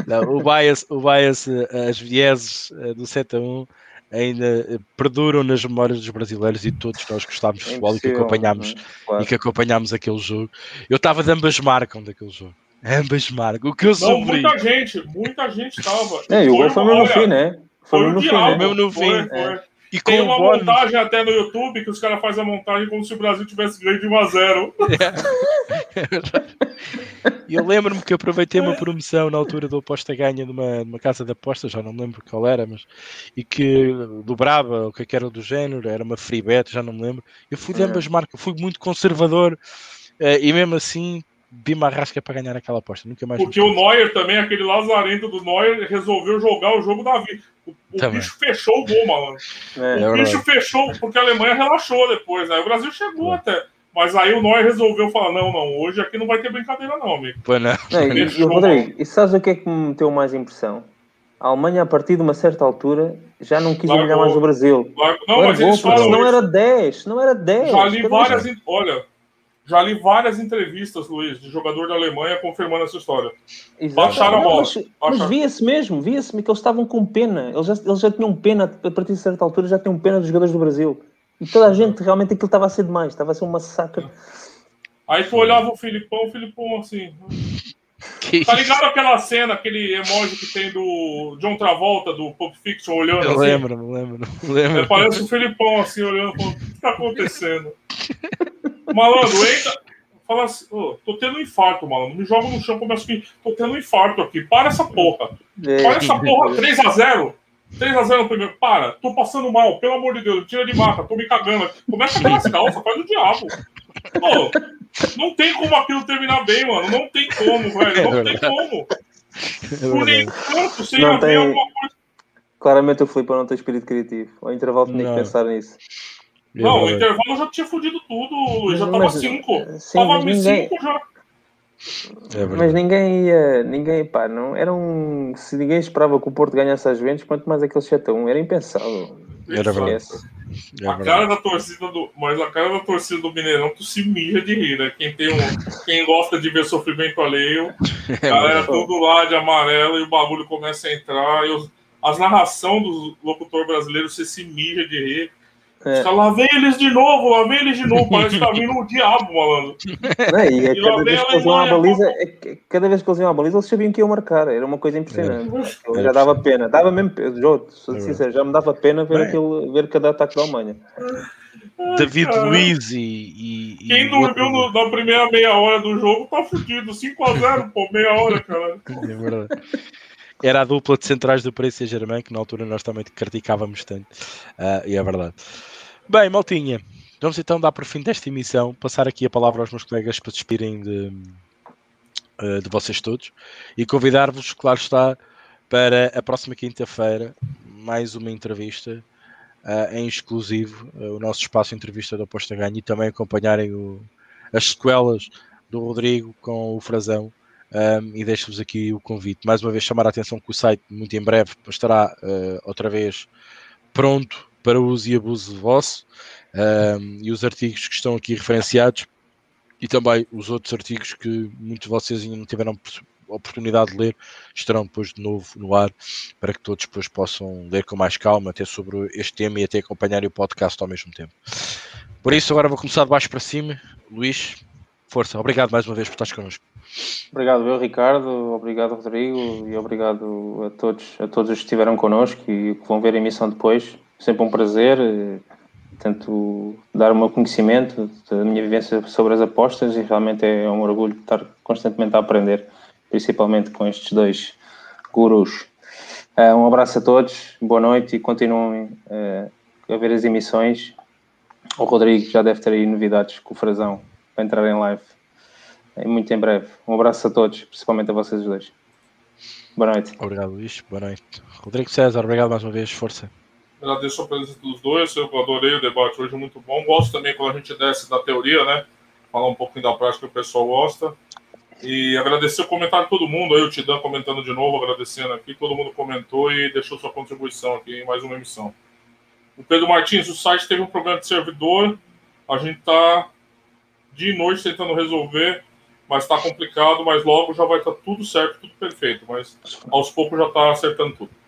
não. o bias, o bias as vieses eh, do 7 a 1 ainda eh, perduram nas memórias dos brasileiros e todos nós gostámos de futebol e que acompanhámos, claro. e que acompanhámos aquele jogo. Eu estava de ambas marcam daquele jogo. Ambas marcam. O que eu Não, muita gente, muita gente estava. É, e o gol foi mesmo no fim, né? Foi, foi no fim, né? Mesmo no fim. Foi, foi. E com Tem uma montagem até no YouTube que os caras fazem a montagem como se o Brasil tivesse ganho de 1 a 0 É verdade. E eu lembro-me que aproveitei uma promoção na altura do aposta ganha numa, numa casa de apostas, já não me lembro qual era, mas e que dobrava o que é que era do género, era uma free bet, já não me lembro. Eu fui de É. ambas marcas, fui muito conservador eh, e mesmo assim vi-me a rasca para ganhar aquela aposta. Nunca mais. Porque o. Neuer também, aquele lazarento do Neuer, resolveu jogar o jogo da vida. O, o bicho fechou o gol, mano. É. É O bicho verdade. fechou, porque a Alemanha relaxou depois, né? O Brasil chegou até. Mas aí o Neuer resolveu falar: não, não, hoje aqui não vai ter brincadeira, não, amigo. Pois não. Não, e, e. Rodrigo, e sabes o que é que me meteu mais impressão? A Alemanha, a partir de uma certa altura, já não quis humilhar mais o Brasil. Não, mas eles falam. não isso. era 10, não era 10. Já li várias. Olha, já li várias entrevistas, Luiz, de jogador da Alemanha confirmando essa história. Exato. Baixaram a bola. Mas, mas via-se mesmo, via-se que eles estavam com pena. Eles já, eles já tinham pena, a partir de certa altura, já tinham pena dos jogadores do Brasil. E toda a gente, realmente, aquilo estava a ser demais, estava a ser um massacre. Aí tu olhava o Filipão, o Filipão assim. Que Tá isso? ligado aquela cena, aquele emoji que tem do John Travolta, do Pulp Fiction, olhando Eu assim? lembro, lembro, me É, lembro. parece o Felipão assim, olhando, falando, o que tá acontecendo? Malandro, entra. Fala assim, ô, tô tendo um infarto, malandro. Me joga no chão, começa aqui. Tô tendo um infarto aqui. Para essa porra. É, Para essa porra. 3x0. 3x0 no primeiro. Para. Tô passando mal. Pelo amor de Deus. Tira de marca. Tô me cagando. Começa pelas calças. Faz o diabo. Pô, não tem como aquilo terminar bem, mano. Não tem como, velho. Não tem como. É Por enquanto, sem Não tem- alguma coisa. Claramente o Filipe não tem espírito criativo. Ao intervalo tinha Não. que pensar nisso. É Não, o intervalo já tinha fudido tudo. Já tava Mas- 5. Sim, Tava mas ninguém, 5 já. É mas ninguém ia. Ninguém, pá, não, era um, se ninguém esperava que o Porto ganhasse às Juventus, quanto mais aquele 7-1. Era impensável. Era verdade. Esquece. É A verdade. cara da torcida do. Mas a cara da torcida do Mineirão, tu se mija de rir, né? Quem tem um. Quem gosta de ver sofrimento alheio, É galera verdade. tudo lá de amarelo e o bagulho começa a entrar. E os- as narração do locutor brasileiro, você se mija de rir. É. Lá vem eles de novo, lá vem eles de novo. Parece que tá vindo o diabo, malandro. Não, e é E lá cada vez que eles iam à Alemanha, baliza, é cada vez que eles iam à baliza, eles sabiam que iam marcar. Era uma coisa impressionante. Era Já dava pena. Dava mesmo pena. Sou É sincero, já me dava pena ver, Bem. aquele, ver cada ataque da Alemanha. David Cara. Luiz e. e- Quem dormiu no- na primeira meia hora do jogo tá fudido. 5x0, pô, meia hora, cara. É verdade. Era a dupla de centrais do Paris Saint-Germain, que na altura nós também criticávamos tanto. Ah, e é verdade. Bem, Maltinha, vamos então dar por fim desta emissão, passar aqui a palavra aos meus colegas para se despirem de, ah, de vocês todos e convidar-vos, claro está, para a próxima quinta-feira, mais uma entrevista ah, em exclusivo, ah, o nosso espaço de entrevista do Aposta Ganho e também acompanharem o- as sequelas do Rodrigo com o Frazão. Um, e deixo-vos aqui o convite. Mais uma vez, chamar a atenção que o site, muito em breve, estará uh, outra vez pronto para uso e abuso vosso. Um, e os artigos que estão aqui referenciados e também os outros artigos que muitos de vocês ainda não tiveram oportunidade de ler estarão depois de novo no ar para que todos depois possam ler com mais calma até sobre este tema e até acompanharem o podcast ao mesmo tempo. Por isso, agora vou começar de baixo para cima. Luís, força. Obrigado mais uma vez por estares connosco. Obrigado, eu, Ricardo. Obrigado, Rodrigo. E obrigado a todos, a todos os que estiveram connosco e que vão ver a emissão depois. Sempre um prazer. eh, Tanto dar o meu conhecimento da minha vivência sobre as apostas e realmente é um orgulho estar constantemente a aprender, principalmente com estes dois gurus. Eh, Um abraço a todos, boa noite e continuem eh, a ver as emissões. O Rodrigo já deve ter aí novidades com o Frazão para entrar em live muito em breve. Um abraço a todos, principalmente a vocês dois. Boa noite. Obrigado, Luís. Boa noite. Rodrigo César, obrigado mais uma vez. Força. Agradeço a presença dos dois, eu adorei o debate hoje, muito bom. Gosto também quando a gente desce da teoria, né? Falar um pouquinho da prática que o pessoal gosta. E agradecer o comentário de todo mundo, aí o Tidan comentando de novo, agradecendo aqui, todo mundo comentou e deixou sua contribuição aqui em mais uma emissão. O Pedro Martins, o site teve um problema de servidor, a gente está de noite tentando resolver, mas está complicado, mas logo já vai estar tudo certo, tudo perfeito, mas aos poucos já está acertando tudo.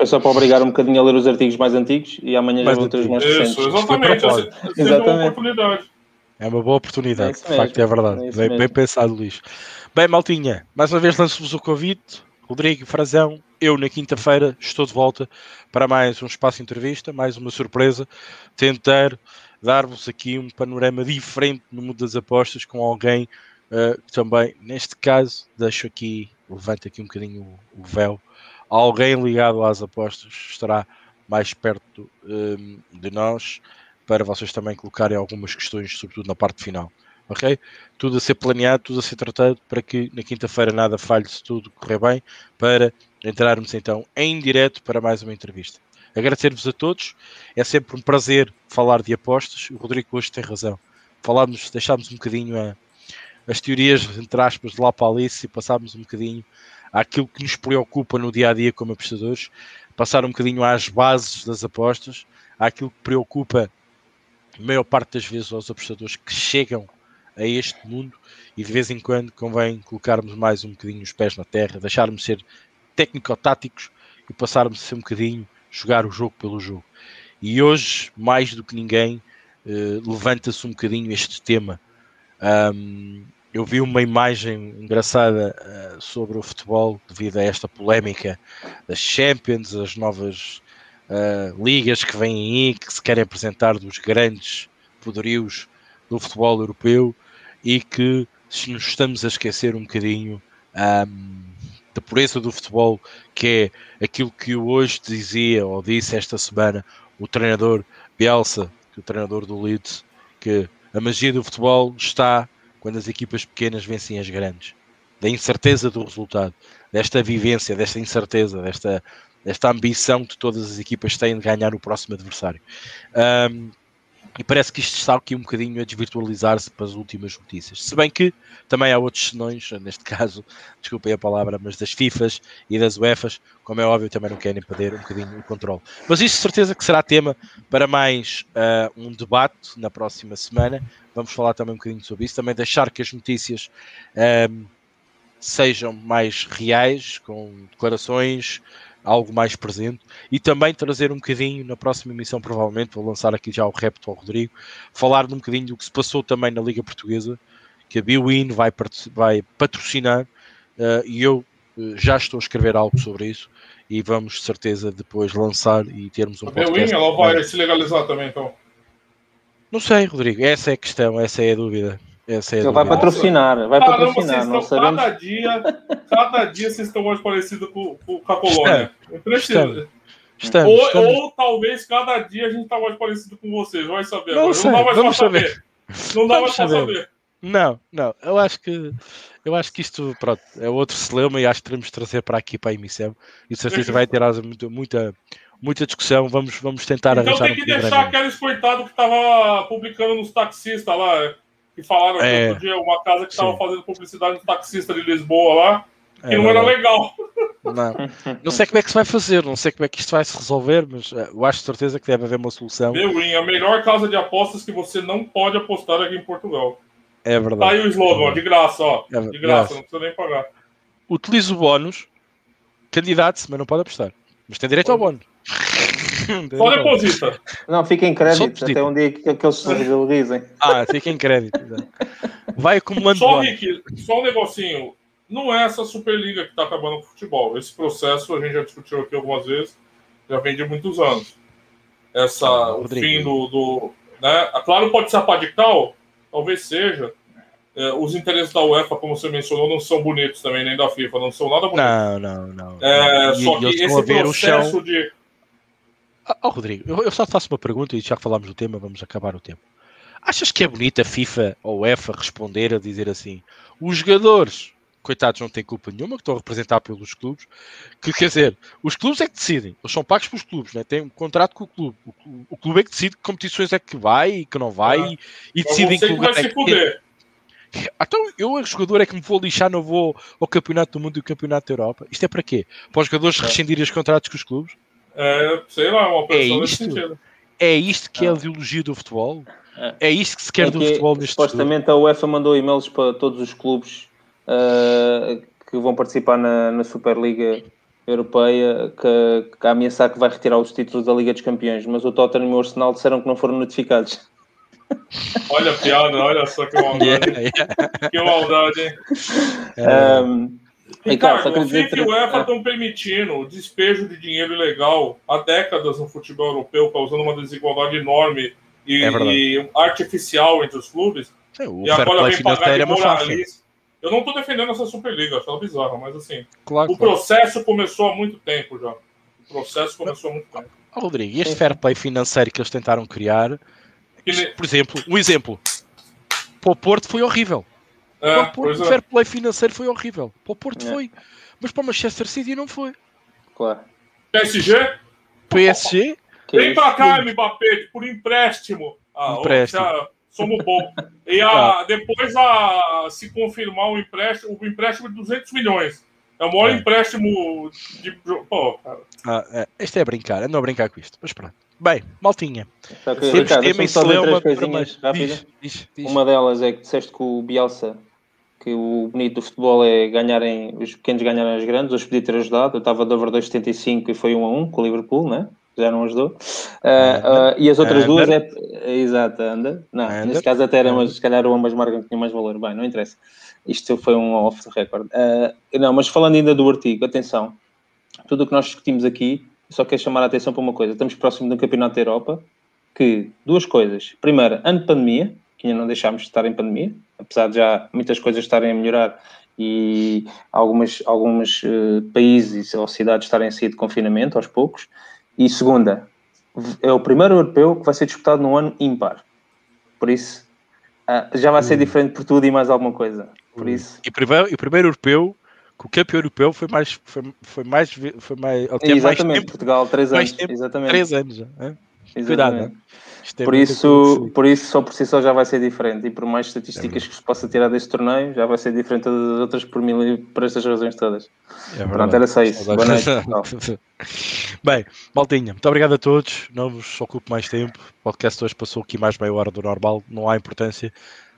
Foi só para obrigar um bocadinho a ler os artigos mais antigos e amanhã já vou ter os mais Isso, recentes. exatamente. essa seja uma Exatamente. oportunidade. É uma boa oportunidade, É isso de facto, é verdade. é isso bem, bem pensado, Luís. Bem, Maltinha, mais uma vez lanço-vos o convite. Rodrigo, Frazão, eu na quinta-feira estou de volta para mais um espaço de entrevista, mais uma surpresa, tentar dar-vos aqui um panorama diferente no mundo das apostas com alguém uh, também, neste caso, deixo aqui, levanto aqui um bocadinho o, o véu, alguém ligado às apostas estará mais perto um, de nós para vocês também colocarem algumas questões, sobretudo na parte final. Ok? Tudo a ser planeado, tudo a ser tratado para que na quinta-feira nada falhe se tudo correr bem, para entrarmos então em direto para mais uma entrevista. Agradecer-vos a todos, é sempre um prazer falar de apostas. O Rodrigo hoje tem razão. Falámos, deixámos um bocadinho a, as teorias, entre aspas, de lá para Alice e passámos um bocadinho àquilo que nos preocupa no dia a dia como apostadores, passar um bocadinho às bases das apostas, àquilo que preocupa a maior parte das vezes aos apostadores que chegam a este mundo e de vez em quando convém colocarmos mais um bocadinho os pés na terra, deixarmos ser técnico-táticos e passarmos a ser um bocadinho jogar o jogo pelo jogo. E hoje, mais do que ninguém, uh, levanta-se um bocadinho este tema. Um, eu vi uma imagem engraçada uh, sobre o futebol devido a esta polémica das Champions, as novas uh, ligas que vêm aí, que se querem apresentar dos grandes poderios do futebol europeu e que nos estamos a esquecer um bocadinho um, da pureza do futebol, que é aquilo que hoje dizia ou disse esta semana o treinador Bielsa, o treinador do Leeds, que a magia do futebol está quando as equipas pequenas vencem as grandes. Da incerteza do resultado, desta vivência, desta incerteza, desta, desta ambição que todas as equipas têm de ganhar o próximo adversário. Um, e parece que isto está aqui um bocadinho a desvirtualizar-se para as últimas notícias. Se bem que também há outros senões, neste caso, desculpem a palavra, mas das FIFAs e das UEFAs, como é óbvio, também não querem perder um bocadinho o controle. Mas isto certeza que será tema para mais uh, um debate na próxima semana. Vamos falar também um bocadinho sobre isso, também deixar que as notícias um, sejam mais reais, com declarações, algo mais presente e também trazer um bocadinho na próxima emissão, provavelmente, vou lançar aqui já o repto ao Rodrigo, falar um bocadinho do que se passou também na Liga Portuguesa, que a Biwin vai, vai patrocinar uh, e eu uh, já estou a escrever algo sobre isso e vamos de certeza depois lançar e termos um a podcast. A ela vai se legalizar também, então? Não sei, Rodrigo, essa é a questão, essa é a dúvida. Essa é Ele vai patrocinar, vai Caramba, patrocinar. Não sabemos... Cada dia, cada dia vocês estão mais parecidos com, com a colônia. Estamos. Estamos, ou, estamos. ou, talvez cada dia a gente está mais parecido com vocês, vai saber. Não, sei, não dá mais vamos saber. saber. Não dá vamos mais saber. saber. Não, não, eu acho que eu acho que isto pronto, é outro celema e acho que teremos de trazer para aqui para a emissão e certeza vai ter muita, muita, muita discussão. Vamos, vamos tentar então arranjar. Então tem que um deixar aquele coitado que estava publicando nos taxistas lá que falaram é, outro dia uma casa que estava fazendo publicidade no taxista de Lisboa lá, que é, não era legal. Não. não sei como é que se vai fazer, não sei como é que isto vai se resolver, mas eh, eu acho de certeza que deve haver uma solução. Meu Win, a melhor casa de apostas que você não pode apostar aqui em Portugal. É verdade. Tá aí o slogan, de graça, ó. É de graça, não precisa nem pagar. Utilize o bónus, candidate-se, mas não pode apostar. Mas tem direito ao bónus. Só deposita. Não, fica em crédito até um dia que, que eles se realizem. Ah, fica em crédito. Vai acumulando. Só, Rick, só um negocinho. Não é essa Superliga que está acabando com o futebol. Esse processo a gente já discutiu aqui algumas vezes, já vem de muitos anos. Essa, ah, o fim do. do né? Claro, pode ser a Padical, talvez seja. É, os interesses da UEFA, como você mencionou, não são bonitos também, nem da FIFA, não são nada bonitos. Não, não, não. É, e, só que esse processo de Oh, Rodrigo, eu só faço uma pergunta e já que falámos do tema, vamos acabar o tempo. Achas que é bonita a FIFA ou UEFA responder a dizer assim: os jogadores, coitados, não têm culpa nenhuma, que estão a representar pelos clubes, que quer dizer, os clubes é que decidem, eles são pagos pelos clubes, né? têm um contrato com o clube. O, o clube é que decide que competições é que vai e que não vai ah, e, decidem que lugar é que. Então, eu, jogador, é que me vou lixar, não vou ao Campeonato do Mundo e ao Campeonato da Europa. Isto é para quê? Para os jogadores é. rescindirem os contratos com os clubes? É, sei lá, uma pressão é nesse sentido. É isto que é a ideologia do futebol? É, é isto que se quer é do futebol neste Supostamente a UEFA mandou e-mails para todos os clubes uh, que vão participar na, na Superliga Europeia que, que a ameaçar que vai retirar os títulos da Liga dos Campeões, mas o Tottenham e o Arsenal disseram que não foram notificados. Olha a piada, olha só que maldade. Yeah, yeah. Que maldade, hein? Um, Ricardo, Ricardo a FIFA e o UEFA estão é. permitindo o despejo de dinheiro ilegal há décadas no futebol europeu, causando uma desigualdade enorme e, é e artificial entre os clubes. Sim, o e agora vem pagar de é moralista. Eu não estou defendendo essa Superliga, acho ela bizarra, mas assim, claro, o claro. processo começou há muito tempo já. O processo começou há muito tempo. Oh, Rodrigo, e este fair play financeiro que eles tentaram criar, por exemplo, um exemplo, para o Porto foi horrível. É, para o Porto, o fair play financeiro foi horrível. Para o Porto é. foi. Mas para o Manchester City não foi. Claro. PSG? PSG? Vem para cá, Mbappé, por empréstimo. Ah, empréstimo. Ó, somos bons. E a, ah. depois, a, se confirmar o empréstimo, o empréstimo de 200 milhões. É o maior é. empréstimo de. Pô, cara. Ah, é, este é brincar, ando a brincar com isto, mas pronto. Bem, maltinha. Só que, Temos Ricardo, tema em para diz, diz, diz. Uma delas é que disseste que o Bielsa, que o bonito do futebol é ganharem, os pequenos ganharem os grandes, hoje podia ter ajudado. Eu estava de over 2,75 e foi 1 a 1 com o Liverpool, né? já não ajudou. Uh, uh, e as outras duas é. Exato, anda. Não, Under. neste caso até era, mas se calhar ambas marcas tinham mais valor. Bem, não interessa. Isto foi um off the record. Uh, não, mas falando ainda do artigo, atenção. Tudo o que nós discutimos aqui, só quero chamar a atenção para uma coisa. Estamos próximo de um campeonato da Europa que, duas coisas. Primeiro, ano de pandemia, que ainda não deixámos de estar em pandemia, apesar de já muitas coisas estarem a melhorar e algumas, alguns uh, países ou cidades estarem a sair de confinamento aos poucos. E segunda, é o primeiro europeu que vai ser disputado num ano ímpar. Por isso, uh, já vai ser hum. diferente por tudo e mais alguma coisa. Por hum. isso... E, primeiro, e o primeiro europeu, que o campeão europeu foi mais. Foi, foi mais, foi mais Exatamente, mais tempo, Portugal, três anos. Tempo, exatamente. Três anos. Cuidado, né? É por, isso, por isso, só por si só já vai ser diferente. E por mais estatísticas é que se possa tirar deste torneio, já vai ser diferente das outras por, mil, por estas razões todas. É Pronto, era só isso. Boa noite. Bem, Maltinha, muito obrigado a todos. Não vos ocupo mais tempo. O podcast hoje passou aqui mais meia hora do normal, não há importância.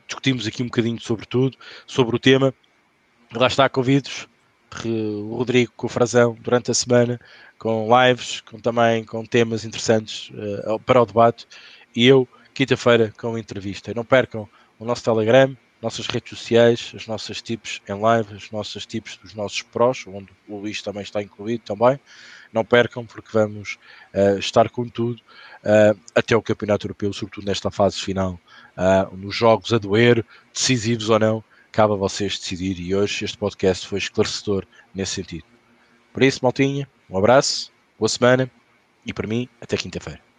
Discutimos aqui um bocadinho sobre tudo, sobre o tema. Lá está, convidos o Rodrigo com o Frazão durante a semana, com lives, com, também com temas interessantes uh, para o debate e eu, quinta-feira, com entrevista. Não percam o nosso Telegram, nossas redes sociais, as nossas tips em live, as nossas tips dos nossos prós, onde o Luís também está incluído também. Não percam, porque vamos uh, estar com tudo uh, até o Campeonato Europeu, sobretudo nesta fase final, uh, nos jogos a doer, decisivos ou não, cabe a vocês decidir. E hoje este podcast foi esclarecedor nesse sentido. Por isso, maltinha, um abraço, boa semana e para mim, até quinta-feira.